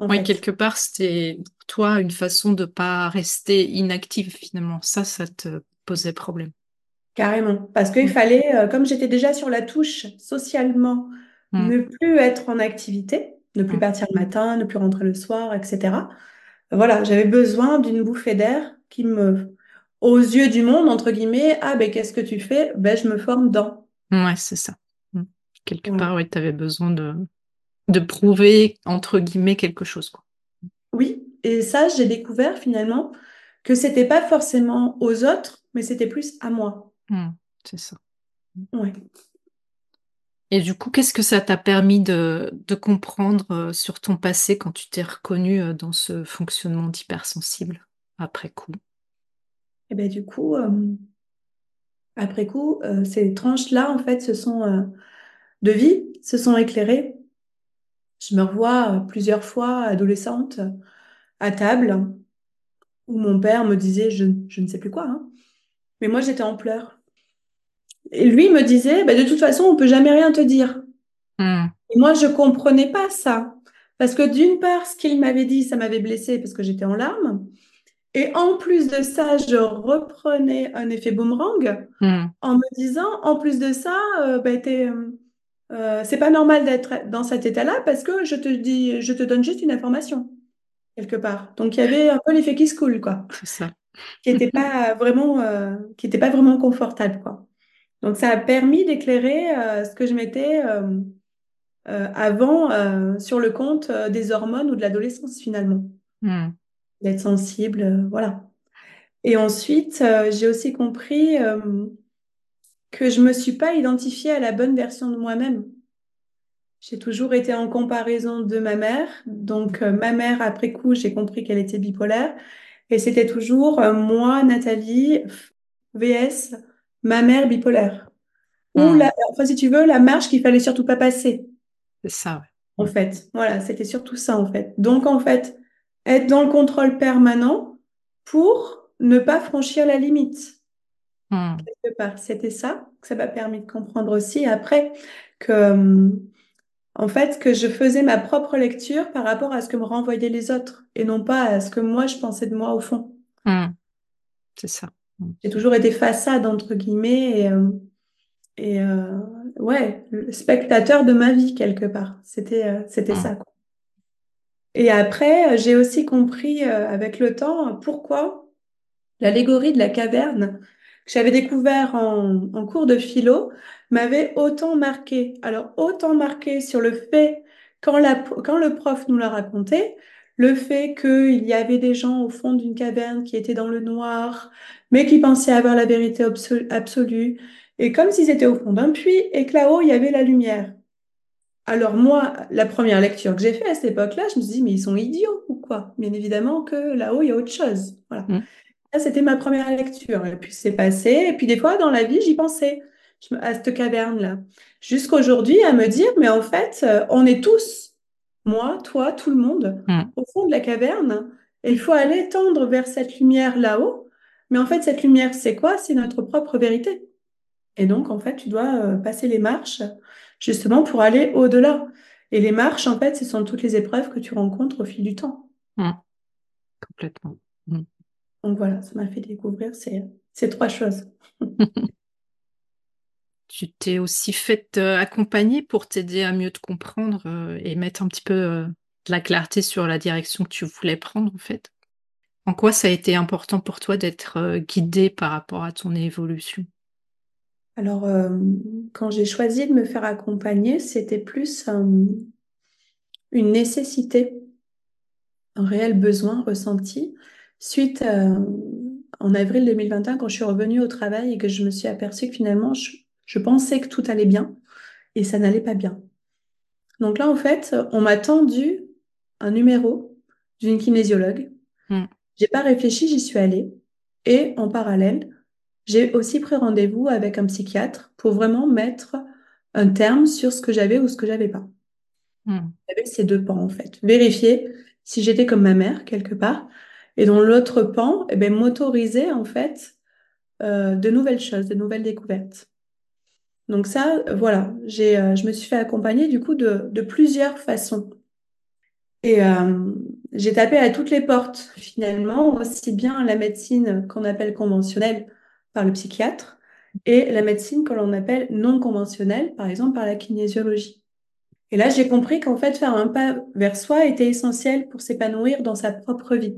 Oui, fait. quelque part, c'était pour toi une façon de pas rester inactive finalement. Ça, ça te posait problème. Carrément. Parce qu'il Mm. fallait, euh, comme j'étais déjà sur la touche socialement, Mm. ne plus être en activité, ne plus partir le matin, ne plus rentrer le soir, etc. Voilà, j'avais besoin d'une bouffée d'air qui me, aux yeux du monde, entre guillemets, ah ben qu'est-ce que tu fais? Ben je me forme dans. Ouais, c'est ça. Mm. Quelque part, oui, tu avais besoin de, de prouver, entre guillemets, quelque chose. Quoi. Oui, et ça, j'ai découvert finalement que c'était pas forcément aux autres, mais c'était plus à moi. Mm. C'est ça. Ouais. Et du coup, qu'est-ce que ça t'a permis de, de comprendre euh, sur ton passé quand tu t'es reconnu euh, dans ce fonctionnement d'hypersensible après coup? Et ben du coup, euh, après coup, euh, ces tranches-là, en fait, se sont euh, de vie, se sont éclairées. Je me revois euh, plusieurs fois adolescente à table où mon père me disait je, je ne sais plus quoi, hein. mais moi j'étais en pleurs. Et lui me disait bah, de toute façon on peut jamais rien te dire. Mm. Et moi je comprenais pas ça parce que d'une part ce qu'il m'avait dit ça m'avait blessée parce que j'étais en larmes et en plus de ça je reprenais un effet boomerang Mm. en me disant en plus de ça euh, bah, t'es, euh, euh, c'est pas normal d'être dans cet état-là parce que je te dis je te donne juste une information quelque part. Donc il y avait un peu l'effet qui se coule, quoi, C'est ça. qui n'était pas vraiment, euh, qui était pas vraiment confortable, quoi. Donc ça a permis d'éclairer ce que je mettais euh, avant sur le compte des hormones ou de l'adolescence finalement, Mm. D'être sensible, euh, voilà. Et ensuite, euh, j'ai aussi compris euh, que je me suis pas identifiée à la bonne version de moi-même. J'ai toujours été en comparaison de ma mère. Donc, ma mère, après coup, j'ai compris qu'elle était bipolaire. Et c'était toujours moi, Nathalie, VS, ma mère bipolaire. Ou, Mm. la, enfin, si tu veux, la marche qu'il fallait surtout pas passer, C'est ça, en fait. Voilà, c'était surtout ça, en fait. Donc, en fait, être dans le contrôle permanent pour ne pas franchir la limite ouais. Mm. quelque part. C'était ça que ça m'a permis de comprendre aussi après que, en fait, que je faisais ma propre lecture par rapport à ce que me renvoyaient les autres et non pas à ce que moi je pensais de moi au fond. Mm. C'est ça. J'ai toujours été façade entre guillemets et, euh, et euh, ouais, le spectateur de ma vie quelque part. C'était euh, c'était Mm. ça, quoi. Et après, euh, j'ai aussi compris euh, avec le temps pourquoi l'allégorie de la caverne que j'avais découvert en, cours de philo m'avait autant marqué. Alors, autant marqué sur le fait, quand le prof nous l'a raconté, le fait qu'il y avait des gens au fond d'une caverne qui étaient dans le noir, mais qui pensaient avoir la vérité absolue, absolue et comme s'ils étaient au fond d'un puits, et que là-haut, il y avait la lumière. Alors moi, la première lecture que j'ai faite à cette époque-là, je me suis dit, mais ils sont idiots ou quoi? Bien évidemment que là-haut, il y a autre chose. Voilà. Mm. Ça, c'était ma première lecture. Et puis c'est passé. Et puis des fois, dans la vie, j'y pensais à cette caverne-là. Jusqu'aujourd'hui, à me dire, mais en fait, euh, on est tous, moi, toi, tout le monde, Mm. au fond de la caverne. Et il faut aller tendre vers cette lumière là-haut. Mais en fait, cette lumière, c'est quoi? C'est notre propre vérité. Et donc, en fait, tu dois euh, passer les marches justement pour aller au-delà. Et les marches, en fait, ce sont toutes les épreuves que tu rencontres au fil du temps. Mm. Complètement. Mm. Donc voilà, ça m'a fait découvrir ces, ces trois choses. Tu t'es aussi fait euh, accompagner pour t'aider à mieux te comprendre euh, et mettre un petit peu euh, la clarté sur la direction que tu voulais prendre, en fait. En quoi ça a été important pour toi d'être euh, guidée par rapport à ton évolution? Alors, euh, quand j'ai choisi de me faire accompagner, c'était plus euh, une nécessité, un réel besoin ressenti suite en avril 2021 quand je suis revenue au travail et que je me suis aperçue que finalement, je pensais que tout allait bien et ça n'allait pas bien. Donc là, en fait, on m'a tendu un numéro d'une kinésiologue. Hmm. J'ai pas réfléchi, j'y suis allée. Et en parallèle, j'ai aussi pris rendez-vous avec un psychiatre pour vraiment mettre un terme sur ce que j'avais ou ce que j'avais pas. Hmm. J'avais ces deux pans, en fait. Vérifier si j'étais comme ma mère, quelque part. Et dans l'autre pan, eh ben, m'autoriser, en fait, euh, de nouvelles choses, de nouvelles découvertes. Donc ça, voilà, j'ai, euh, je me suis fait accompagner du coup de, de plusieurs façons. Et euh, j'ai tapé à toutes les portes finalement, aussi bien la médecine qu'on appelle conventionnelle par le psychiatre et la médecine que l'on appelle non conventionnelle, par exemple par la kinésiologie. Et là, j'ai compris qu'en fait, faire un pas vers soi était essentiel pour s'épanouir dans sa propre vie.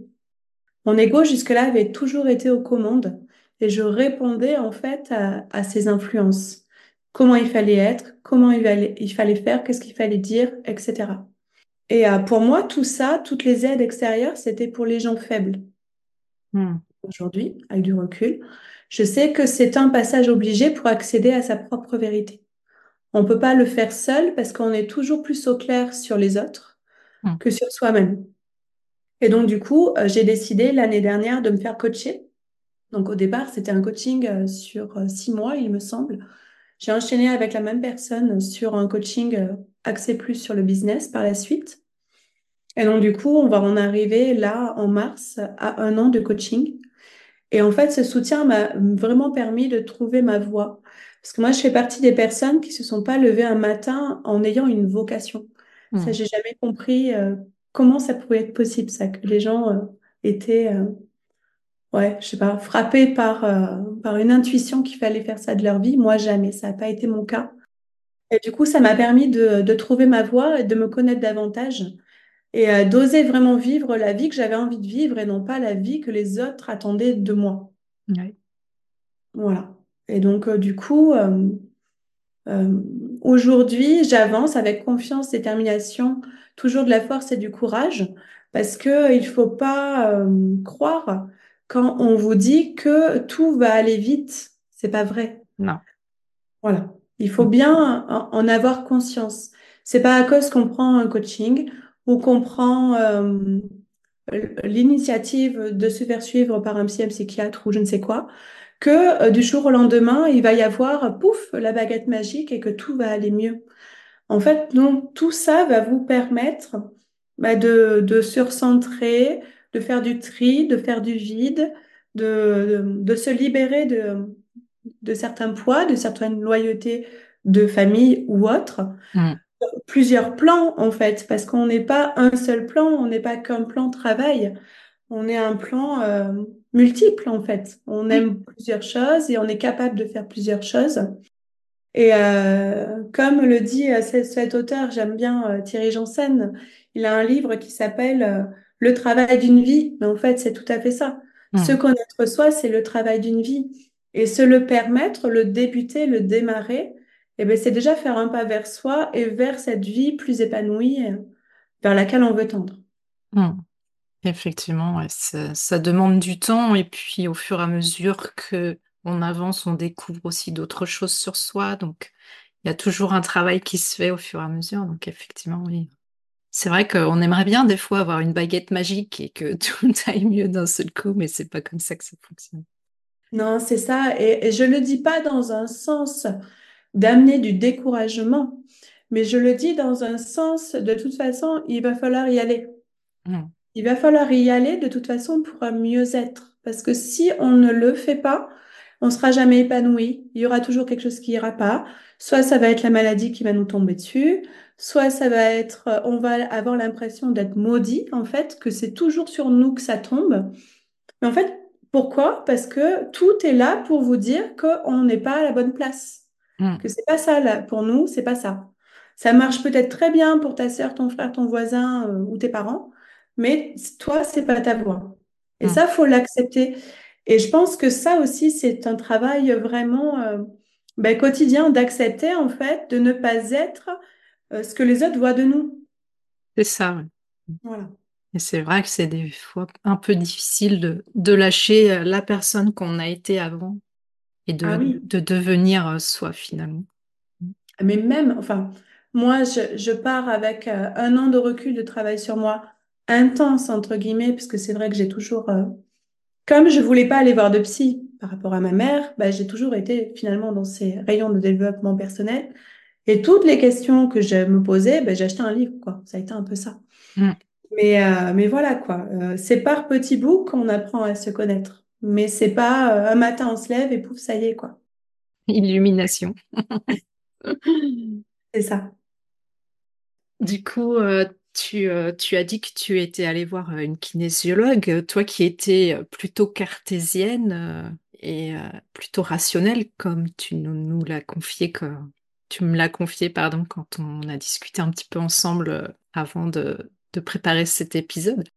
Mon ego jusque-là avait toujours été aux commandes et je répondais en fait à, à ces influences comment il fallait être, comment il fallait, il fallait faire, qu'est-ce qu'il fallait dire, etc. Et euh, pour moi, tout ça, toutes les aides extérieures, c'était pour les gens faibles. Hmm. Aujourd'hui, avec du recul, je sais que c'est un passage obligé pour accéder à sa propre vérité. On ne peut pas le faire seul parce qu'on est toujours plus au clair sur les autres hmm. que sur soi-même. Et donc, du coup, euh, j'ai décidé l'année dernière de me faire coacher. Donc, au départ, c'était un coaching euh, sur six mois, il me semble, j'ai enchaîné avec la même personne sur un coaching euh, axé plus sur le business par la suite. Et donc, du coup, on va en arriver là, en mars, à un an de coaching. Et en fait, ce soutien m'a vraiment permis de trouver ma voie. Parce que moi, je fais partie des personnes qui se sont pas levées un matin en ayant une vocation. Ça, hmm. j'ai jamais compris euh, comment ça pouvait être possible, ça, que les gens euh, étaient ouais, je sais pas, frappés par, euh, par une intuition qu'il fallait faire ça de leur vie. Moi, jamais. Ça n'a pas été mon cas. Et du coup, ça m'a permis de, de, trouver ma voie et de me connaître davantage et euh, d'oser vraiment vivre la vie que j'avais envie de vivre et non pas la vie que les autres attendaient de moi. Ouais. Voilà. Et donc, euh, du coup, aujourd'hui, j'avance avec confiance, détermination, toujours de la force et du courage parce que il faut pas croire quand on vous dit que tout va aller vite. C'est pas vrai. Non. Voilà. Il faut bien en avoir conscience. C'est pas à cause qu'on prend un coaching ou qu'on prend euh, l'initiative de se faire suivre par un psy, psychiatre ou je ne sais quoi, que euh, du jour au lendemain, il va y avoir, pouf, la baguette magique et que tout va aller mieux. En fait, donc, tout ça va vous permettre bah, de, de se recentrer, de faire du tri, de faire du vide, de, se libérer de, de certains poids, de certaines loyautés de famille ou autres. Mm. Plusieurs plans, en fait, parce qu'on n'est pas un seul plan, on n'est pas qu'un plan travail, on est un plan euh, multiple, en fait. On aime plusieurs choses et on est capable de faire plusieurs choses. Et euh, comme le dit euh, cet auteur, j'aime bien Thierry Janssen, il a un livre qui s'appelle le travail d'une vie. Mais en fait, c'est tout à fait ça. Hmm. Se connaître soi, c'est le travail d'une vie. Et se le permettre, le débuter, le démarrer, eh ben, c'est déjà faire un pas vers soi et vers cette vie plus épanouie vers laquelle on veut tendre. Hmm. Effectivement, ça, demande du temps et puis au fur et à mesure que on avance, on découvre aussi d'autres choses sur soi. Donc, il y a toujours un travail qui se fait au fur et à mesure. Donc, effectivement, oui. C'est vrai qu'on aimerait bien des fois avoir une baguette magique et que tout aille mieux d'un seul coup, mais c'est pas comme ça que ça fonctionne. Non, c'est ça. Et, je je le dis pas dans un sens d'amener du découragement, mais je le dis dans un sens, de toute façon, il va falloir y aller. Mmh. Il va falloir y aller de toute façon pour mieux être. Parce que si on ne le fait pas, on sera jamais épanoui. Il y aura toujours quelque chose qui ira pas. Soit ça va être la maladie qui va nous tomber dessus, soit ça va être, euh, on va avoir l'impression d'être maudit, en fait, que c'est toujours sur nous que ça tombe. Mais en fait, pourquoi? Parce que tout est là pour vous dire qu'on n'est pas à la bonne place. Hmm. Que c'est pas ça, là, pour nous, c'est pas ça. Ça marche peut-être très bien pour ta sœur, ton frère, ton voisin euh, ou tes parents, mais toi, c'est pas ta voix. Et Mm. ça, faut l'accepter. Et je pense que ça aussi, c'est un travail vraiment euh, ben, quotidien d'accepter en fait de ne pas être euh, ce que les autres voient de nous. C'est ça, ouais. Voilà. Et c'est vrai que c'est des fois un peu difficile de, de lâcher la personne qu'on a été avant et Ah de, oui. de devenir euh, soi finalement. Mais même, enfin, moi, je, je pars avec euh, un an de recul de travail sur moi intense, entre guillemets, parce que c'est vrai que j'ai toujours, euh, comme je voulais pas aller voir de psy par rapport à ma mère, bah, j'ai toujours été finalement dans ces rayons de développement personnel. Et toutes les questions que je me posais, bah, j'ai acheté un livre, quoi. Ça a été un peu ça. Mm. Mais, euh, mais voilà, quoi. C'est par petits bouts qu'on apprend à se connaître. Mais c'est pas euh, un matin on se lève et pouf, ça y est, quoi. Illumination. C'est ça. Du coup, euh, tu, euh, tu as dit que tu étais allée voir une kinésiologue, toi qui étais plutôt cartésienne euh, et euh, plutôt rationnelle, comme tu nous, nous l'as confié, que, tu me l'as confié, pardon, quand on a discuté un petit peu ensemble avant de, de préparer cet épisode.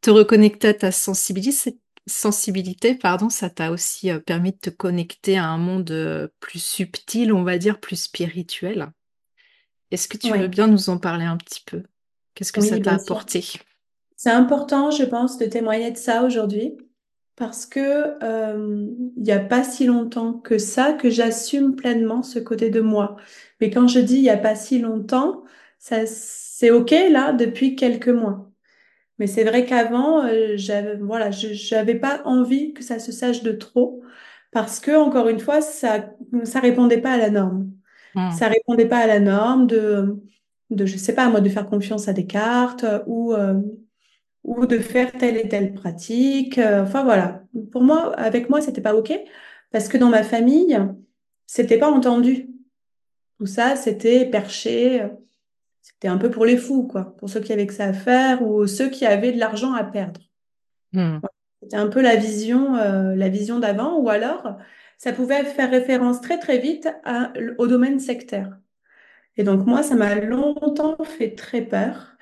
Te reconnecter à ta sensibilité, sensibilité, pardon, ça t'a aussi euh, permis de te connecter à un monde euh, plus subtil, on va dire, plus spirituel. Est-ce que tu veux bien nous en parler un petit peu? Qu'est-ce que ça t'a apporté? C'est important, je pense, de témoigner de ça aujourd'hui parce que euh, il n'y a pas si longtemps que ça que j'assume pleinement ce côté de moi. Mais quand je dis il n'y a pas si longtemps, ça c'est OK là depuis quelques mois. Mais c'est vrai qu'avant, euh, j'avais voilà, je j'avais pas envie que ça se sache de trop parce que encore une fois, ça ça répondait pas à la norme. Hmm, Ça répondait pas à la norme de de je sais pas moi de faire confiance à des cartes ou euh, ou de faire telle et telle pratique. Euh, Enfin voilà. Pour moi, avec moi, c'était pas OK parce que dans ma famille, c'était pas entendu. Tout ça, c'était perché. Euh, C'était un peu pour les fous, quoi. Pour ceux qui avaient que ça à faire ou ceux qui avaient de l'argent à perdre. hmm, C'était un peu la vision, euh, la vision d'avant. Ou alors, ça pouvait faire référence très très vite à- au domaine sectaire. Et donc moi, ça m'a longtemps fait très peur.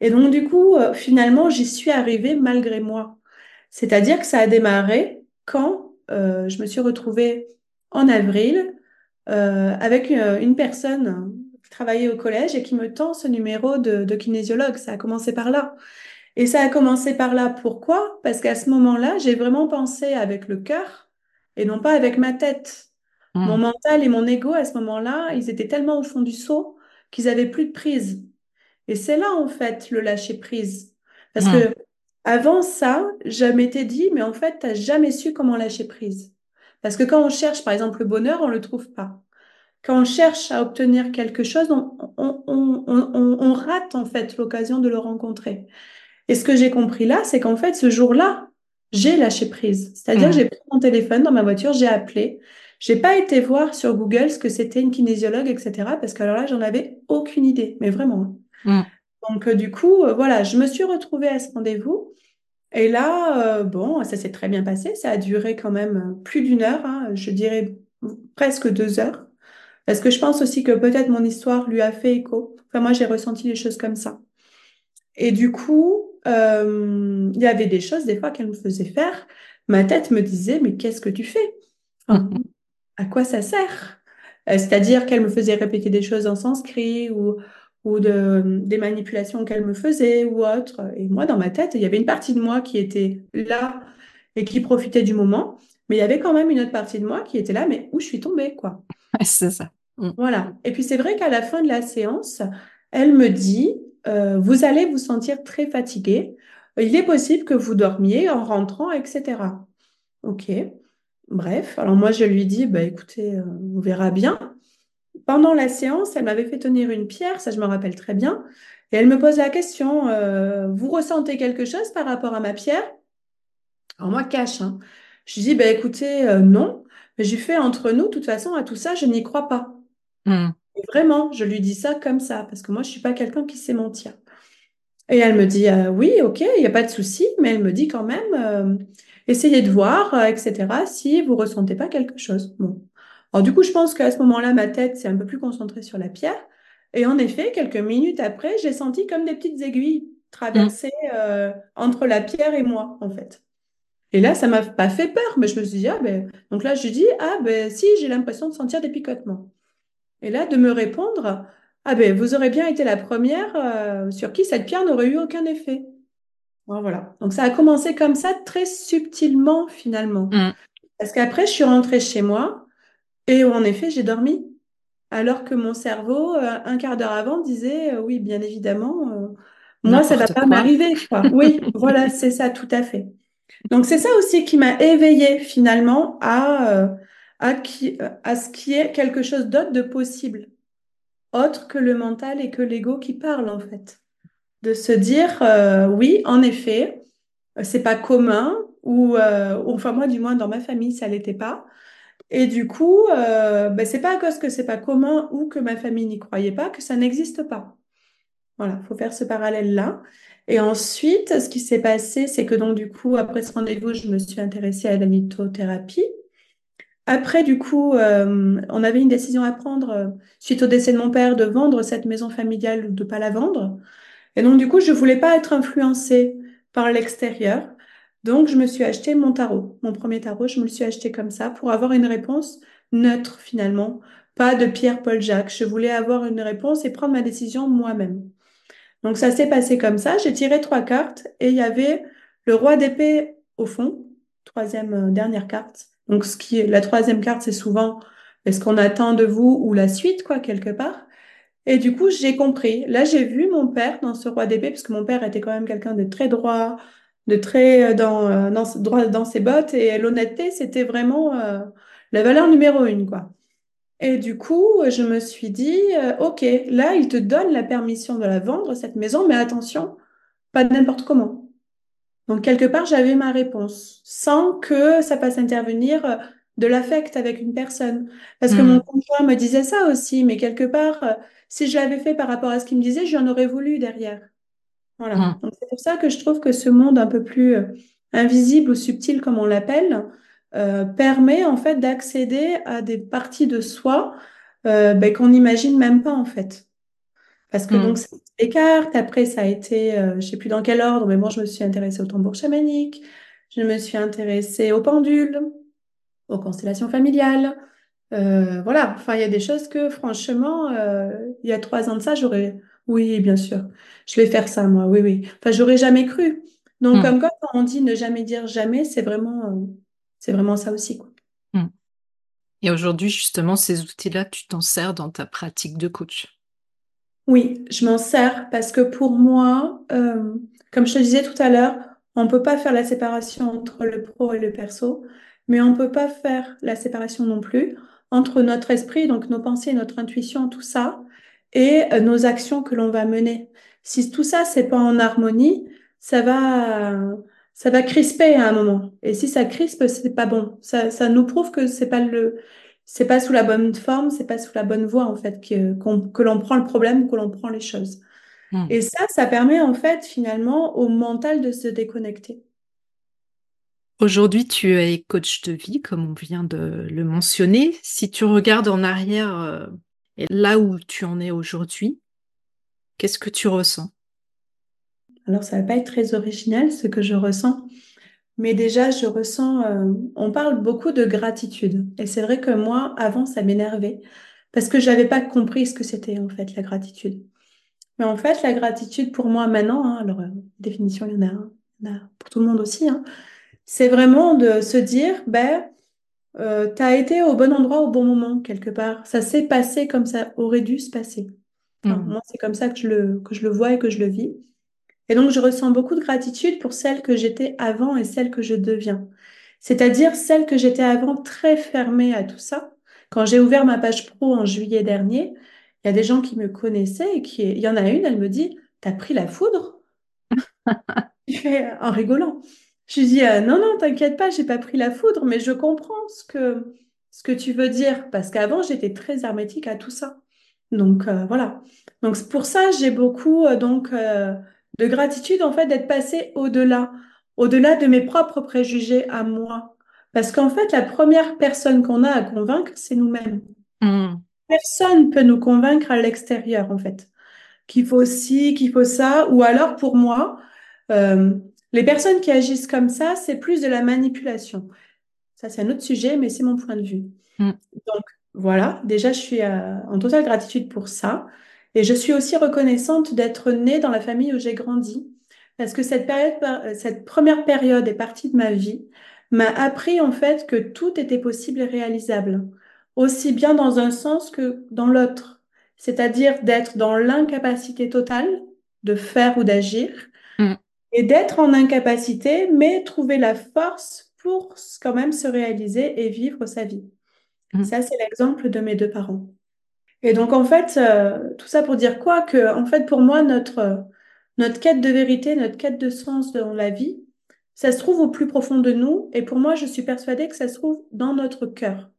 Et donc du coup, euh, finalement, j'y suis arrivée malgré moi. C'est-à-dire que ça a démarré quand euh, je me suis retrouvée en avril euh, avec une, une personne travaillait au collège et qui me tend ce numéro de, de kinésiologue. Ça a commencé par là. Et ça a commencé par là. Pourquoi? Parce qu'à ce moment-là, j'ai vraiment pensé avec le cœur et non pas avec ma tête. Mon hmm, mental et mon ego, à ce moment-là, ils étaient tellement au fond du seau qu'ils avaient plus de prise. Et c'est là, en fait, le lâcher prise. Parce hmm, que avant ça, je m'étais dit, mais en fait, t'as jamais su comment lâcher prise. Parce que quand on cherche, par exemple, le bonheur, on le trouve pas. Quand on cherche à obtenir quelque chose, on, on, on, on, on rate, en fait, l'occasion de le rencontrer. Et ce que j'ai compris là, c'est qu'en fait, ce jour-là, j'ai lâché prise. C'est-à-dire que hmm, j'ai pris mon téléphone dans ma voiture, j'ai appelé. J'ai pas été voir sur Google ce que c'était une kinésiologue, etc. Parce que alors là, j'en avais aucune idée, mais vraiment. hmm. Donc, euh, du coup, euh, voilà, je me suis retrouvée à ce rendez-vous. Et là, euh, bon, ça s'est très bien passé. Ça a duré quand même plus d'une heure, hein, je dirais presque deux heures. Parce que je pense aussi que peut-être mon histoire lui a fait écho. Enfin, moi, j'ai ressenti les choses comme ça. Et du coup, euh, il y avait des choses, des fois, qu'elle me faisait faire. Ma tête me disait, mais qu'est-ce que tu fais? Enfin, à quoi ça sert? Euh, c'est-à-dire qu'elle me faisait répéter des choses en sanskrit ou, ou de, des manipulations qu'elle me faisait ou autre. Et moi, dans ma tête, il y avait une partie de moi qui était là et qui profitait du moment, mais il y avait quand même une autre partie de moi qui était là, mais où je suis tombée, quoi? C'est ça. Hmm, Voilà. Et puis c'est vrai qu'à la fin de la séance, elle me dit, euh, vous allez vous sentir très fatigué. Il est possible que vous dormiez en rentrant, etc. Ok. Bref, alors moi je lui dis, bah écoutez, euh, on verra bien. Pendant la séance, elle m'avait fait tenir une pierre, ça je me rappelle très bien, et elle me pose la question, euh, vous ressentez quelque chose par rapport à ma pierre? Alors moi, cache, hein. Je dis, bah écoutez, non, mais j'ai fait entre nous, de toute façon, à tout ça, je n'y crois pas. hmm, vraiment, je lui dis ça comme ça, parce que moi, je suis pas quelqu'un qui sait mentir. Et elle me dit, euh, oui, ok, il n'y a pas de souci, mais elle me dit quand même, euh, essayez de voir, euh, etc., si vous ressentez pas quelque chose. Bon. Alors du coup, je pense qu'à ce moment-là, ma tête s'est un peu plus concentrée sur la pierre. Et en effet, quelques minutes après, j'ai senti comme des petites aiguilles traverser euh, entre la pierre et moi, en fait. Et là, ça m'a pas fait peur, mais je me suis dit, ah ben, donc là, je dis, ah ben, si, j'ai l'impression de sentir des picotements. Et là, de me répondre, ah ben, vous aurez bien été la première euh, sur qui cette pierre n'aurait eu aucun effet. Voilà. Donc, ça a commencé comme ça, très subtilement, finalement. Mm. Parce qu'après, je suis rentrée chez moi et en effet, j'ai dormi. Alors que mon cerveau, euh, un quart d'heure avant, disait, oui, bien évidemment, moi, ça va pas m'arriver, Oui, voilà, c'est ça, tout à fait. Donc, c'est ça aussi qui m'a éveillée finalement à, euh, à, qui, à ce qui est quelque chose d'autre de possible, autre que le mental et que l'ego qui parle en fait. De se dire, euh, oui, en effet, c'est pas commun, ou euh, enfin moi du moins dans ma famille ça l'était pas. Et du coup, ben, c'est pas à cause que c'est pas commun ou que ma famille n'y croyait pas que ça n'existe pas. Voilà, il faut faire ce parallèle-là. Et ensuite, ce qui s'est passé, c'est que donc du coup, après ce rendez-vous, je me suis intéressée à la lithothérapie. Après, du coup, euh, on avait une décision à prendre euh, suite au décès de mon père de vendre cette maison familiale ou de pas la vendre. Et donc, du coup, je voulais pas être influencée par l'extérieur. Donc, je me suis acheté mon tarot, mon premier tarot. Je me le suis acheté comme ça pour avoir une réponse neutre finalement, pas de Pierre-Paul Jacques. Je voulais avoir une réponse et prendre ma décision moi-même. Donc ça s'est passé comme ça. J'ai tiré trois cartes et il y avait le roi d'épée au fond, troisième euh, dernière carte. Donc ce qui est la troisième carte, c'est souvent est-ce qu'on attend de vous ou la suite quoi quelque part. Et du coup, j'ai compris. Là, j'ai vu mon père dans ce roi d'épée parce que mon père était quand même quelqu'un de très droit, de très euh, dans, euh, dans droit dans ses bottes et l'honnêteté, c'était vraiment la valeur numéro une quoi. Et du coup, je me suis dit, euh, OK, là, il te donne la permission de la vendre, cette maison, mais attention, pas n'importe comment. Donc, quelque part, j'avais ma réponse, sans que ça passe intervenir euh, de l'affect avec une personne. Parce que mon hmm. conjoint me disait ça aussi, mais quelque part, euh, si je l'avais fait par rapport à ce qu'il me disait, j'en aurais voulu derrière. Voilà. Hmm. Donc, c'est pour ça que je trouve que ce monde un peu plus invisible ou subtil, comme on l'appelle, euh, permet en fait d'accéder à des parties de soi euh, ben, qu'on n'imagine même pas en fait. Parce que donc, hmm. les cartes, après, ça a été, euh, je sais plus dans quel ordre, mais bon, je me suis intéressée au tambour chamanique, je me suis intéressée aux pendules, aux constellations familiales. voilà, enfin, il y a des choses que, franchement, il y a trois ans de ça, j'aurais, oui, bien sûr, je vais faire ça, moi, oui, oui. Enfin, j'aurais jamais cru. Donc, hmm. comme quand on dit ne jamais dire jamais, c'est vraiment c'est vraiment ça aussi. Quoi. Hmm. Et aujourd'hui, justement, ces outils-là, tu t'en sers dans ta pratique de coach? Oui, je m'en sers parce que pour moi, euh, comme je te disais tout à l'heure, on ne peut pas faire la séparation entre le pro et le perso, mais on ne peut pas faire la séparation non plus entre notre esprit, donc nos pensées, notre intuition, tout ça, et euh, nos actions que l'on va mener. Si tout ça, c'est pas en harmonie, ça va, ça va crisper à un moment. Et si ça crispe, c'est pas bon. Ça, ça nous prouve que c'est pas le, c'est pas sous la bonne forme, c'est pas sous la bonne voie en fait que, que l'on prend le problème, que l'on prend les choses. Hmm. Et ça, ça permet en fait finalement au mental de se déconnecter. Aujourd'hui, tu es coach de vie, comme on vient de le mentionner. Si tu regardes en arrière, euh, là où tu en es aujourd'hui, qu'est-ce que tu ressens? Alors, ça va pas être très original ce que je ressens, mais déjà, je ressens, euh, on parle beaucoup de gratitude. Et c'est vrai que moi, avant, ça m'énervait parce que j'avais pas compris ce que c'était en fait la gratitude. Mais en fait, la gratitude pour moi maintenant, hein, alors euh, définition, il y, en a, pour tout le monde aussi, hein, c'est vraiment de se dire, ben, euh, tu as été au bon endroit au bon moment quelque part. Ça s'est passé comme ça aurait dû se passer. Mmh. Moi, c'est comme ça que je, le, que je le vois et que je le vis. Et donc, je ressens beaucoup de gratitude pour celle que j'étais avant et celle que je deviens. C'est-à-dire celle que j'étais avant très fermée à tout ça. Quand j'ai ouvert ma page pro en juillet dernier, il y a des gens qui me connaissaient et qui, il y en a une, elle me dit, t'as pris la foudre? en rigolant. Je lui dis, euh, non, non, t'inquiète pas, j'ai pas pris la foudre, mais je comprends ce que, ce que tu veux dire, parce qu'avant, j'étais très hermétique à tout ça. Donc, euh, voilà. Donc, pour ça, j'ai beaucoup, euh, donc, de gratitude, en fait, d'être passé au-delà, au-delà de mes propres préjugés à moi. Parce qu'en fait, la première personne qu'on a à convaincre, c'est nous-mêmes. Mmh. personne peut nous convaincre à l'extérieur, en fait. Qu'il faut ci, qu'il faut ça. Ou alors, pour moi, euh, les personnes qui agissent comme ça, c'est plus de la manipulation. Ça, c'est un autre sujet, mais c'est mon point de vue. Mm. Donc, voilà, déjà, je suis euh, en totale gratitude pour ça. Et je suis aussi reconnaissante d'être née dans la famille où j'ai grandi. Parce que cette période, euh, cette première période est partie de ma vie, m'a appris en fait que tout était possible et réalisable, aussi bien dans un sens que dans l'autre. C'est-à-dire d'être dans l'incapacité totale de faire ou d'agir, Mm. et d'être en incapacité, mais trouver la force pour quand même se réaliser et vivre sa vie. Mm. Ça, c'est l'exemple de mes deux parents. Et donc, en fait, euh, tout ça pour dire quoi? Que, en fait, pour moi, notre, notre quête de vérité, notre quête de sens dans la vie, ça se trouve au plus profond de nous. Et pour moi, je suis persuadée que ça se trouve dans notre cœur,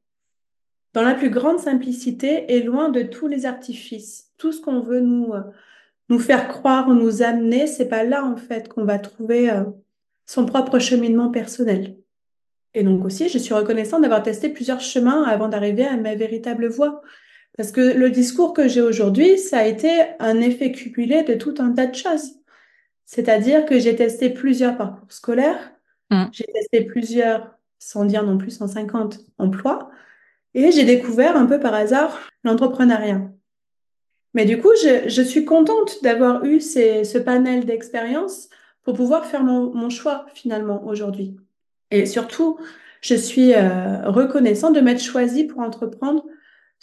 dans la plus grande simplicité et loin de tous les artifices. Tout ce qu'on veut nous, euh, faire croire ou nous amener, c'est pas là, en fait, qu'on va trouver euh, son propre cheminement personnel. Et donc aussi, je suis reconnaissante d'avoir testé plusieurs chemins avant d'arriver à ma véritable voie. Parce que le discours que j'ai aujourd'hui, ça a été un effet cumulé de tout un tas de choses. C'est-à-dire que j'ai testé plusieurs parcours scolaires, Mm. j'ai testé plusieurs, sans dire non plus 150 emplois, et j'ai découvert un peu par hasard l'entrepreneuriat. Mais du coup, je, je suis contente d'avoir eu ces- ce panel d'expériences pour pouvoir faire mon, mon choix finalement aujourd'hui. Et surtout, je suis euh, reconnaissante de m'être choisie pour entreprendre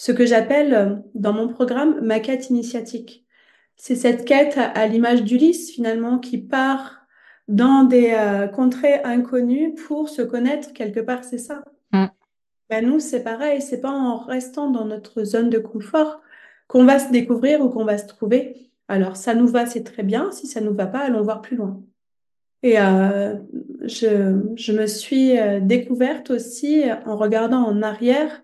ce que j'appelle euh, dans mon programme ma quête initiatique. C'est cette quête à, l'image d'Ulysse finalement qui part dans des euh, contrées inconnues pour se connaître quelque part, c'est ça? Mm. Ben nous, c'est pareil, c'est pas en restant dans notre zone de confort qu'on va se découvrir ou qu'on va se trouver. Alors, ça nous va, c'est très bien. Si ça nous va pas, allons voir plus loin. Et euh, je, je me suis découverte aussi en regardant en arrière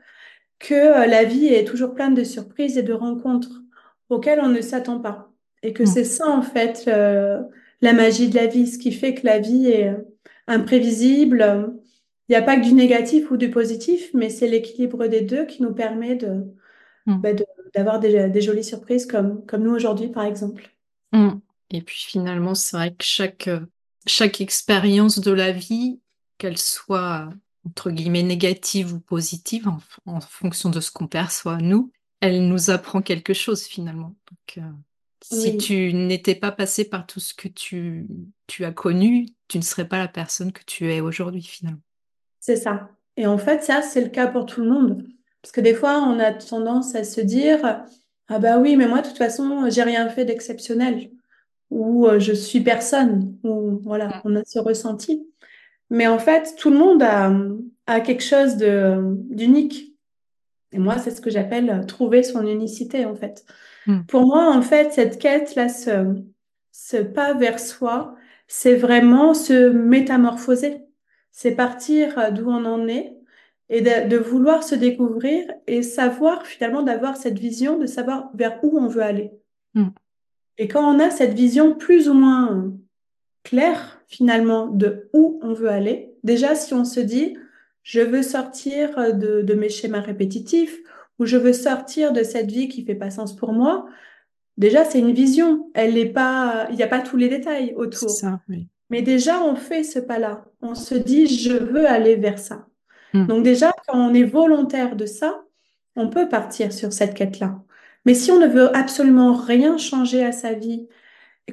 que euh, la vie est toujours pleine de surprises et de rencontres auxquelles on ne s'attend pas. Et que Mm. c'est ça, en fait, euh, la magie de la vie, ce qui fait que la vie est euh, imprévisible. Il n'y a pas que du négatif ou du positif, mais c'est l'équilibre des deux qui nous permet de, Mm. bah, de- d'avoir des, des jolies surprises comme, comme nous aujourd'hui, par exemple. Mm. Et puis finalement, c'est vrai que chaque, chaque expérience de la vie, qu'elle soit entre guillemets négative ou positive, en, en fonction de ce qu'on perçoit nous, elle nous apprend quelque chose finalement. Donc, euh, si Oui. tu n'étais pas passé par tout ce que tu, tu as connu, tu ne serais pas la personne que tu es aujourd'hui finalement. C'est ça. Et en fait, ça, c'est le cas pour tout le monde. Parce que des fois, on a tendance à se dire, ah bah oui, mais moi, de toute façon, j'ai rien fait d'exceptionnel. Ou euh, je suis personne. Ou voilà, on a ce ressenti. Mais en fait, tout le monde a, a quelque chose de, d'unique. Et moi, c'est ce que j'appelle trouver son unicité, en fait. Mm. Pour moi, en fait, cette quête-là, ce, ce pas vers soi, c'est vraiment se métamorphoser. C'est partir euh, d'où on en est et de, de vouloir se découvrir et savoir finalement d'avoir cette vision, de savoir vers où on veut aller. Mm. Et quand on a cette vision plus ou moins euh, claire finalement de où on veut aller, déjà si on se dit je veux sortir de, de mes schémas répétitifs ou je veux sortir de cette vie qui fait pas sens pour moi, déjà c'est une vision. Elle n'est pas, il n'y a pas tous les détails autour. ça, oui. Mais déjà, on fait ce pas-là. On se dit, je veux aller vers ça. Mm. Donc déjà, quand on est volontaire de ça, on peut partir sur cette quête-là. Mais si on ne veut absolument rien changer à sa vie,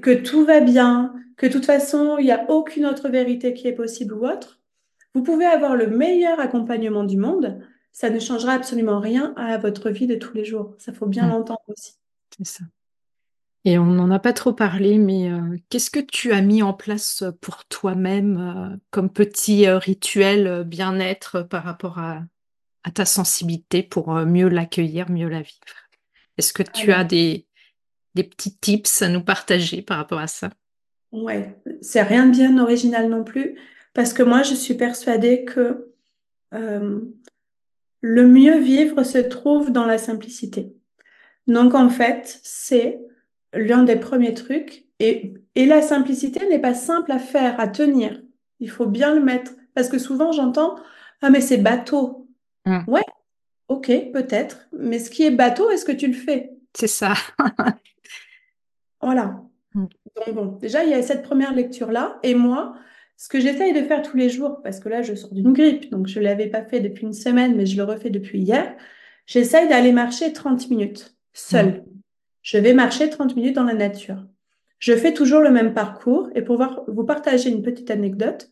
que tout va bien, que de toute façon, il n'y a aucune autre vérité qui est possible ou autre, vous pouvez avoir le meilleur accompagnement du monde, ça ne changera absolument rien à votre vie de tous les jours. Ça faut bien Mm. l'entendre aussi. C'est ça. Et on n'en a pas trop parlé, mais euh, qu'est-ce que tu as mis en place pour toi-même euh, comme petit euh, rituel euh, bien-être par rapport à, à ta sensibilité pour euh, mieux l'accueillir, mieux la vivre? Est-ce que tu Alors. as des, des petits tips à nous partager par rapport à ça? Ouais, c'est rien de bien original non plus, parce que moi, je suis persuadée que euh, le mieux vivre se trouve dans la simplicité. Donc, en fait, c'est l'un des premiers trucs. Et, et la simplicité n'est pas simple à faire, à tenir. Il faut bien le mettre. Parce que souvent, j'entends, ah, mais c'est bateau. Mm. Ouais, Ok, peut-être. Mais ce qui est bateau, est-ce que tu le fais? C'est ça. Voilà. Mm. Donc bon, déjà, il y a cette première lecture-là. Et moi, ce que j'essaye de faire tous les jours, parce que là, je sors d'une grippe, donc je ne l'avais pas fait depuis une semaine, mais je le refais depuis hier, j'essaye d'aller marcher 30 minutes, seule. Je vais marcher 30 minutes dans la nature. Je fais toujours le même parcours. Et pour vous partager une petite anecdote,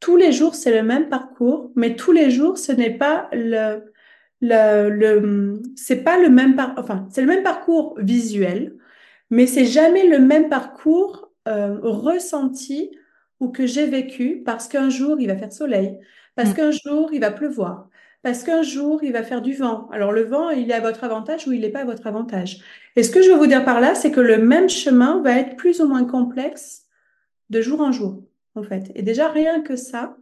tous les jours, c'est le même parcours, mais tous les jours, ce n'est pas le, le, le, c'est pas le même par, enfin, c'est le même parcours visuel, mais c'est jamais le même parcours euh, ressenti ou que j'ai vécu parce qu'un jour il va faire soleil, parce Mm. qu'un jour il va pleuvoir, parce qu'un jour il va faire du vent. Alors le vent, il est à votre avantage ou il n'est pas à votre avantage. Et ce que je veux vous dire par là, c'est que le même chemin va être plus ou moins complexe de jour en jour, en fait. Et déjà rien que ça,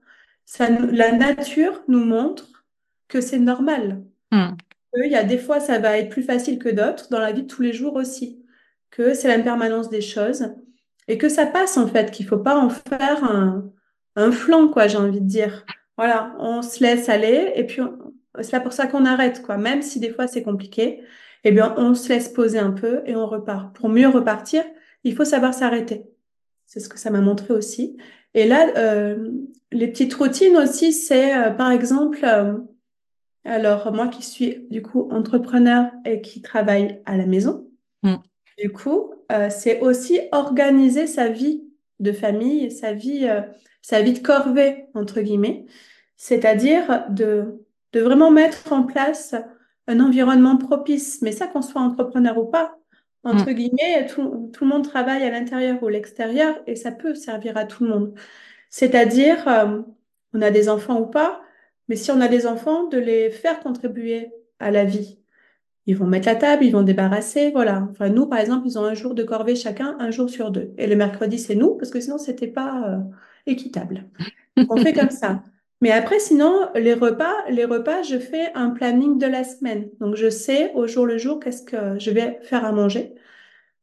ça la nature nous montre que c'est normal Mm. qu'il y a des fois, ça va être plus facile que d'autres, dans la vie de tous les jours aussi, que c'est l'impermanence des choses et que ça passe en fait, qu'il faut pas en faire un, flanc, quoi, j'ai envie de dire. Voilà, on se laisse aller et puis c'est là pour ça qu'on arrête, quoi. Même si des fois c'est compliqué, eh bien, on se laisse poser un peu et on repart. Pour mieux repartir, il faut savoir s'arrêter. C'est ce que ça m'a montré aussi. Et là, euh, les petites routines aussi, c'est euh, par exemple, euh, alors, moi qui suis du coup entrepreneur et qui travaille à la maison, Mm. Du coup, euh, c'est aussi organiser sa vie de famille, sa vie, euh, sa vie de corvée, entre guillemets. C'est-à-dire de, de vraiment mettre en place un environnement propice. Mais ça, qu'on soit entrepreneur ou pas, entre guillemets, tout, tout le monde travaille à l'intérieur ou l'extérieur et ça peut servir à tout le monde. C'est-à-dire, euh, on a des enfants ou pas, mais si on a des enfants, de les faire contribuer à la vie. Ils vont mettre la table, ils vont débarrasser, voilà. Enfin, nous, par exemple, ils ont un jour de corvée chacun, un jour sur deux. Et le mercredi, c'est nous, parce que sinon, c'était pas euh, équitable. On fait comme ça. Mais après, sinon, les repas, les repas, je fais un planning de la semaine. Donc, je sais au jour le jour qu'est-ce que je vais faire à manger.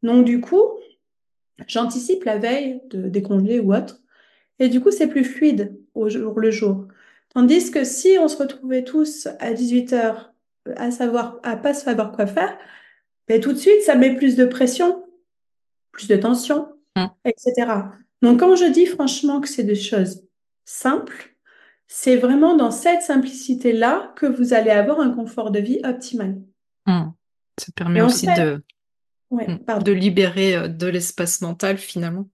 Donc, du coup, j'anticipe la veille de, des congés ou autre. Et du coup, c'est plus fluide au jour le jour. Tandis que si on se retrouvait tous à 18 heures à savoir, à pas savoir quoi faire, ben, tout de suite, ça met plus de pression, plus de tension, Mm. etc. Donc, quand je dis franchement que c'est des choses simples, c'est vraiment dans cette simplicité-là que vous allez avoir un confort de vie optimal. Mm. Ça permet Et aussi fait- de, Ouais, mm, pardon. de libérer euh, de l'espace mental finalement.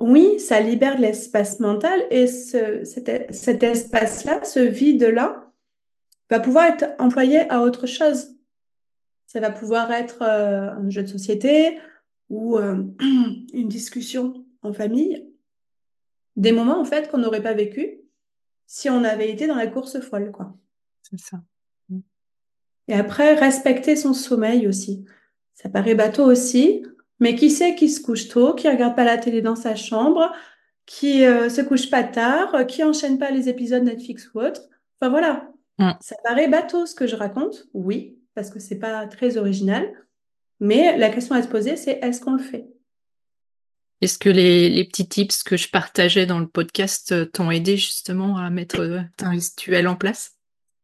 Oui, ça libère l'espace mental et ce, cet, cet espace-là, ce vide-là, va pouvoir être employé à autre chose. Ça va pouvoir être euh, un jeu de société ou euh, une discussion en famille. Des moments, en fait, qu'on n'aurait pas vécu si on avait été dans la course folle, quoi. C'est ça. Et après, respecter son sommeil aussi. Ça paraît bateau aussi, mais qui sait qui se couche tôt, qui regarde pas la télé dans sa chambre, qui euh, se couche pas tard, qui enchaîne pas les épisodes Netflix ou autre. Enfin voilà. Mm. Ça paraît bateau ce que je raconte, oui, parce que c'est pas très original. Mais la question à se poser, c'est est-ce qu'on le fait? Est-ce que les, les petits tips que je partageais dans le podcast euh, t'ont aidé justement à mettre euh, un rituel en place?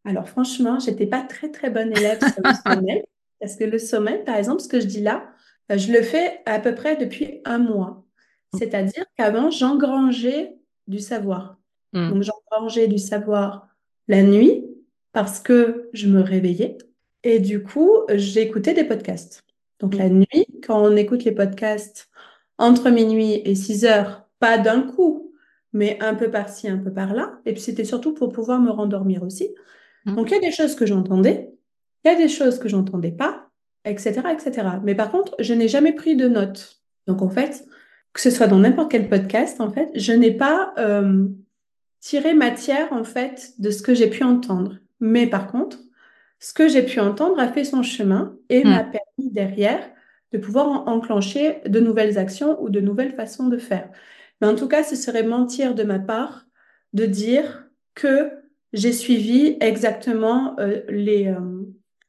Alors franchement, j'étais pas très très bonne élève sur le sommeil, parce que le sommeil, par exemple, ce que je dis là, euh, je le fais à peu près depuis un mois. C'est-à-dire qu'avant, j'engrangeais du savoir. Mm. Donc j'engrangeais du savoir la nuit parce que je me réveillais et du coup, j'écoutais des podcasts. Donc la nuit, quand on écoute les podcasts entre minuit et 6 heures, pas d'un coup, mais un peu par-ci, un peu par-là. Et puis c'était surtout pour pouvoir me rendormir aussi. Mm. Donc il y a des choses que j'entendais, il y a des choses que j'entendais pas, etc., etc. Mais par contre, je n'ai jamais pris de notes. Donc en fait, que ce soit dans n'importe quel podcast, en fait, je n'ai pas euh, tiré matière en fait de ce que j'ai pu entendre. Mais par contre, ce que j'ai pu entendre a fait son chemin et m'a permis derrière de pouvoir en- enclencher de nouvelles actions ou de nouvelles façons de faire. Mais en tout cas, ce serait mentir de ma part de dire que j'ai suivi exactement euh, les, euh,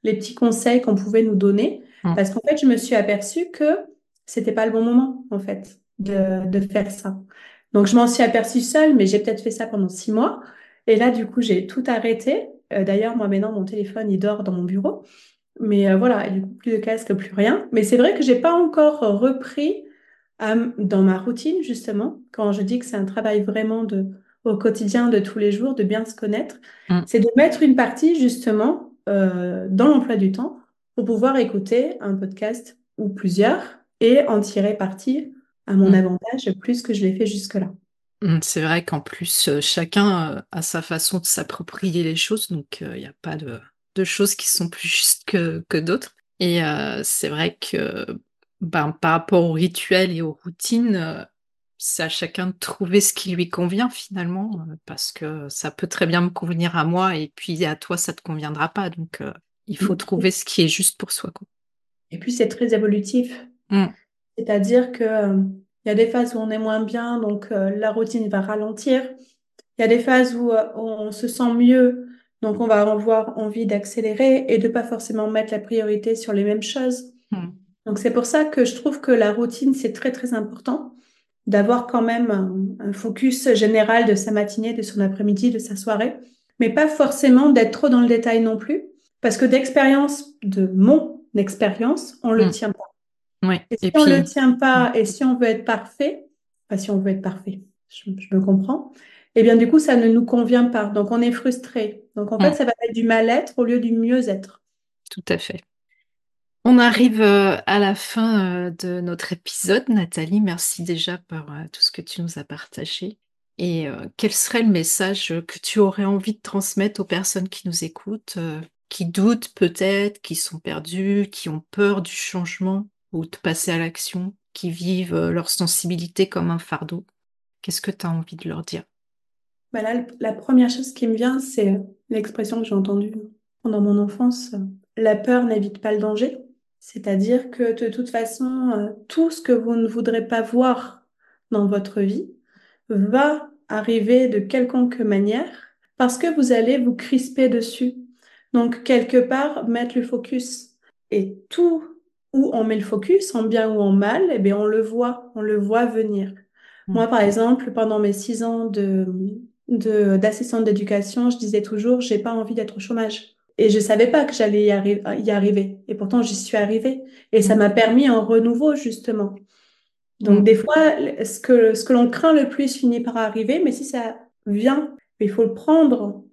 les petits conseils qu'on pouvait nous donner, Mm. parce qu'en fait, je me suis aperçue que c'était pas le bon moment, en fait, de, de faire ça. Donc, je m'en suis aperçue seule, mais j'ai peut-être fait ça pendant six mois. Et là, du coup, j'ai tout arrêté Euh, d'ailleurs, moi maintenant, mon téléphone, il dort dans mon bureau. Mais euh, voilà, du coup, plus de casque, plus rien. Mais c'est vrai que j'ai pas encore repris dans ma routine, justement, quand je dis que c'est un travail vraiment de, au quotidien, de tous les jours, de bien se connaître, Mm. c'est de mettre une partie, justement, euh, dans l'emploi du temps pour pouvoir écouter un podcast ou plusieurs et en tirer parti à mon Mm. avantage plus que je l'ai fait jusque-là. Mm, C'est vrai qu'en plus, euh, chacun euh, a sa façon de s'approprier les choses, donc il n'y a pas de, de choses qui sont plus justes que, que d'autres. Et euh, c'est vrai que ben, par rapport aux rituels et aux routines, euh, c'est à chacun de trouver ce qui lui convient finalement, euh, parce que ça peut très bien me convenir à moi et puis à toi, ça te conviendra pas. Donc euh, il faut Mm. trouver ce qui est juste pour soi. quoi. Et puis, c'est très évolutif. Mm. C'est-à-dire que, euh, il y a des phases où on est moins bien, donc euh, la routine va ralentir. Il y a des phases où euh, on se sent mieux, donc on va avoir envie d'accélérer et de pas forcément mettre la priorité sur les mêmes choses. Mm. Donc c'est pour ça que je trouve que la routine, c'est très très important d'avoir quand même un, un focus général de sa matinée, de son après-midi, de sa soirée, mais pas forcément d'être trop dans le détail non plus, parce que d'expérience, de mon expérience, on le Mm. tient pas. Ouais. Et si Et on puis, le tient pas et si on veut être parfait, enfin si on veut être parfait, je, je me comprends, eh bien du coup ça ne nous convient pas. Donc on est frustré. Donc en fait ça va être du mal-être au lieu du mieux-être. Tout à fait. On arrive euh, à la fin euh, de notre épisode, Nathalie. Merci déjà pour euh, tout ce que tu nous as partagé. Et euh, quel serait le message que tu aurais envie de transmettre aux personnes qui nous écoutent, euh, qui doutent peut-être, qui sont perdues, qui ont peur du changement? Ou de passer à l'action, qui vivent euh, leur sensibilité comme un fardeau Qu'est-ce que tu as envie de leur dire? Bah là, la première chose qui me vient, c'est l'expression que j'ai entendue pendant mon enfance. La peur n'évite pas le danger. C'est-à-dire que de toute façon, euh, tout ce que vous ne voudrez pas voir dans votre vie va arriver de quelconque manière parce que vous allez vous crisper dessus. Donc, quelque part, mettre le focus. Et tout où on met le focus, en bien ou en mal, eh bien, on le voit, on le voit venir. Mm. Moi, par exemple, pendant mes six ans de, de, d'assistante d'éducation, je disais toujours, j'ai pas envie d'être au chômage. Et je savais pas que j'allais y, arri- y arriver. Et pourtant, j'y suis arrivée. Et ça Mm. m'a permis un renouveau, justement. Donc, Mm. des fois, ce que, ce que l'on craint le plus finit par arriver, mais si ça vient, il faut le prendre.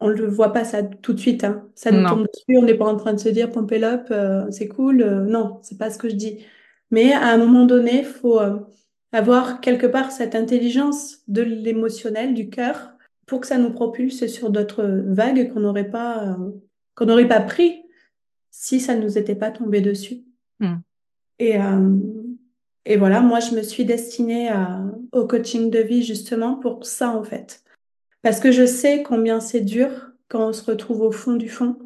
On ne le voit pas ça tout de suite, hein. Ça nous Non. tombe dessus, on n'est pas en train de se dire it up, euh, c'est cool. Euh, non, c'est pas ce que je dis. Mais à un moment donné, il faut euh, avoir quelque part cette intelligence de l'émotionnel, du cœur, pour que ça nous propulse sur d'autres vagues qu'on n'aurait pas, euh, qu'on n'aurait pas pris si ça ne nous était pas tombé dessus. Mm. Et, euh, et voilà, moi, je me suis destinée à, au coaching de vie justement pour ça, en fait. Parce que je sais combien c'est dur quand on se retrouve au fond du fond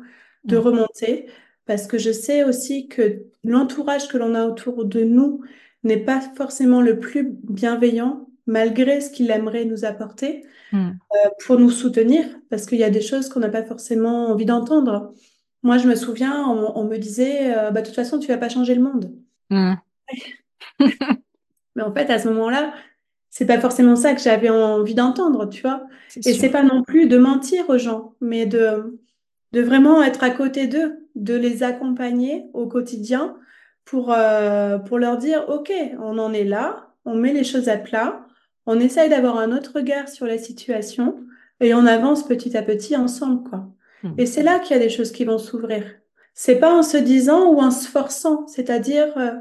de Mm. remonter. Parce que je sais aussi que l'entourage que l'on a autour de nous n'est pas forcément le plus bienveillant, malgré ce qu'il aimerait nous apporter, Mm. euh, pour nous soutenir. Parce qu'il y a des choses qu'on n'a pas forcément envie d'entendre. Moi, je me souviens, on, on me disait, euh, bah, de toute façon, tu vas pas changer le monde. Mm. Mais en fait, à ce moment-là, c'est pas forcément ça que j'avais envie d'entendre, tu vois. Et c'est pas non plus de mentir aux gens, mais de, de vraiment être à côté d'eux, de les accompagner au quotidien pour, euh, pour leur dire, OK, on en est là, on met les choses à plat, on essaye d'avoir un autre regard sur la situation et on avance petit à petit ensemble, quoi. Mm. Et c'est là qu'il y a des choses qui vont s'ouvrir. C'est pas en se disant ou en se forçant, c'est-à-dire, euh,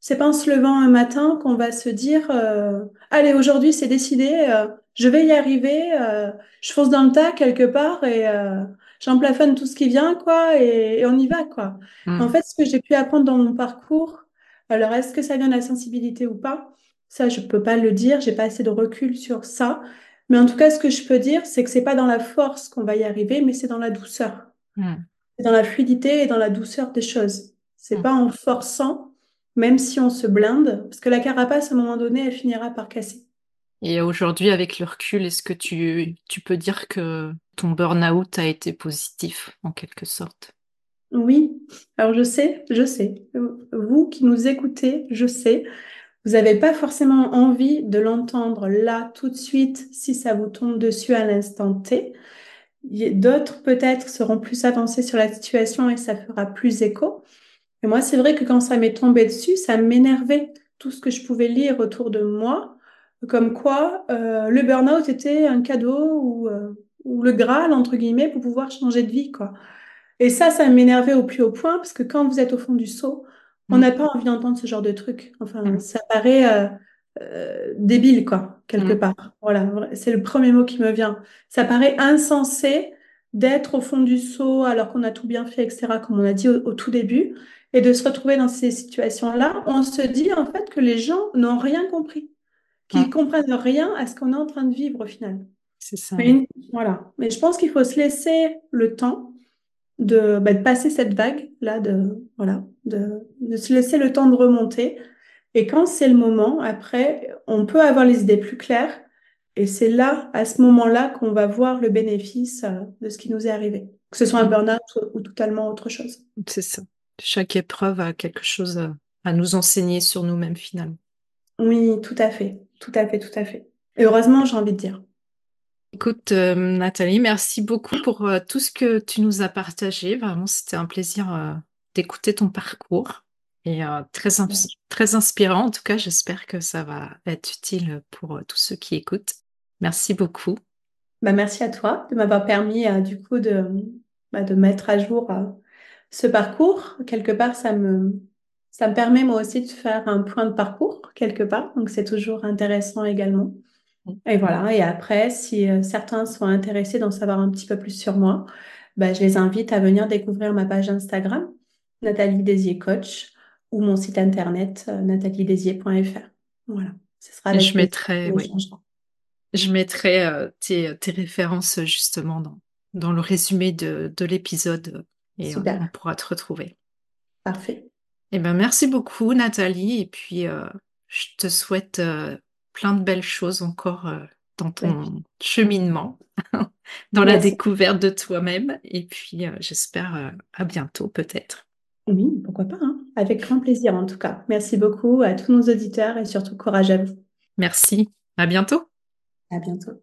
c'est pas en se levant un matin qu'on va se dire, euh, allez, aujourd'hui c'est décidé, euh, je vais y arriver, euh, je fonce dans le tas quelque part et euh, j'en plafonne tout ce qui vient, quoi, et, et on y va, quoi. Mm. En fait, ce que j'ai pu apprendre dans mon parcours, alors est-ce que ça vient de la sensibilité ou pas? Ça, je peux pas le dire, j'ai pas assez de recul sur ça. Mais en tout cas, ce que je peux dire, c'est que c'est pas dans la force qu'on va y arriver, mais c'est dans la douceur. Mm. C'est dans la fluidité et dans la douceur des choses. C'est Mm. pas en forçant, même si on se blinde, parce que la carapace, à un moment donné, elle finira par casser. Et aujourd'hui, avec le recul, est-ce que tu, tu peux dire que ton burn-out a été positif, en quelque sorte? Oui, alors je sais, je sais. Vous qui nous écoutez, je sais. Vous n'avez pas forcément envie de l'entendre là, tout de suite, si ça vous tombe dessus à l'instant T. D'autres peut-être seront plus avancés sur la situation et ça fera plus écho. Et moi, c'est vrai que quand ça m'est tombé dessus, ça m'énervait tout ce que je pouvais lire autour de moi, comme quoi euh, le burn-out était un cadeau ou, euh, ou, le Graal, entre guillemets, pour pouvoir changer de vie. quoi. Et ça, ça m'énervait au plus haut point, parce que quand vous êtes au fond du seau, on mm. n'a pas envie d'entendre ce genre de truc. Enfin, mm. ça paraît euh, débile, quoi, quelque mm. part. Voilà, c'est le premier mot qui me vient. Ça paraît insensé d'être au fond du seau alors qu'on a tout bien fait, etc., comme on a dit au tout début et de se retrouver dans ces situations-là, on se dit en fait que les gens n'ont rien compris, qu'ils ne comprennent rien à ce qu'on est en train de vivre au final. C'est ça. Mais, voilà. Mais je pense qu'il faut se laisser le temps de, bah, de passer cette vague-là, de, voilà, de, de, se laisser le temps de remonter. Et quand c'est le moment, après, on peut avoir les idées plus claires. Et c'est là, à ce moment-là, qu'on va voir le bénéfice euh, de ce qui nous est arrivé. Que ce soit un burn-out ou totalement autre chose. C'est ça. Chaque épreuve a quelque chose à, nous enseigner sur nous-mêmes finalement. Oui, tout à fait, tout à fait, tout à fait. Et heureusement, j'ai envie de dire. Écoute, euh, Nathalie, merci beaucoup pour euh, tout ce que tu nous as partagé. Vraiment, c'était un plaisir euh, d'écouter ton parcours et très, très inspirant. En tout cas, j'espère que ça va être utile pour tous ceux qui écoutent. Merci beaucoup. Bah, merci à toi de m'avoir permis du coup de, bah, de mettre à jour ce parcours, quelque part, ça me, ça me permet moi aussi de faire un point de parcours, quelque part. Donc, c'est toujours intéressant également. Et voilà. Et après, si euh, certains sont intéressés d'en savoir un petit peu plus sur moi, bah, je les invite à venir découvrir ma page Instagram, Nathalie Désier Coach, ou mon site internet, euh, nathalieDésier.fr. Voilà. Ce sera je mettrai, oui. Je mettrai euh, tes, tes, références justement dans, dans le résumé de, de l'épisode et on, pourra te retrouver. Parfait. Eh ben, merci beaucoup, Nathalie. Et puis, euh, je te souhaite euh, plein de belles choses encore euh, dans ton cheminement, dans la découverte de toi-même. Et puis, j'espère à bientôt, peut-être. Oui, pourquoi pas. Hein. Avec grand plaisir, en tout cas. Merci beaucoup à tous nos auditeurs et surtout courage à vous. Merci. À bientôt. À bientôt.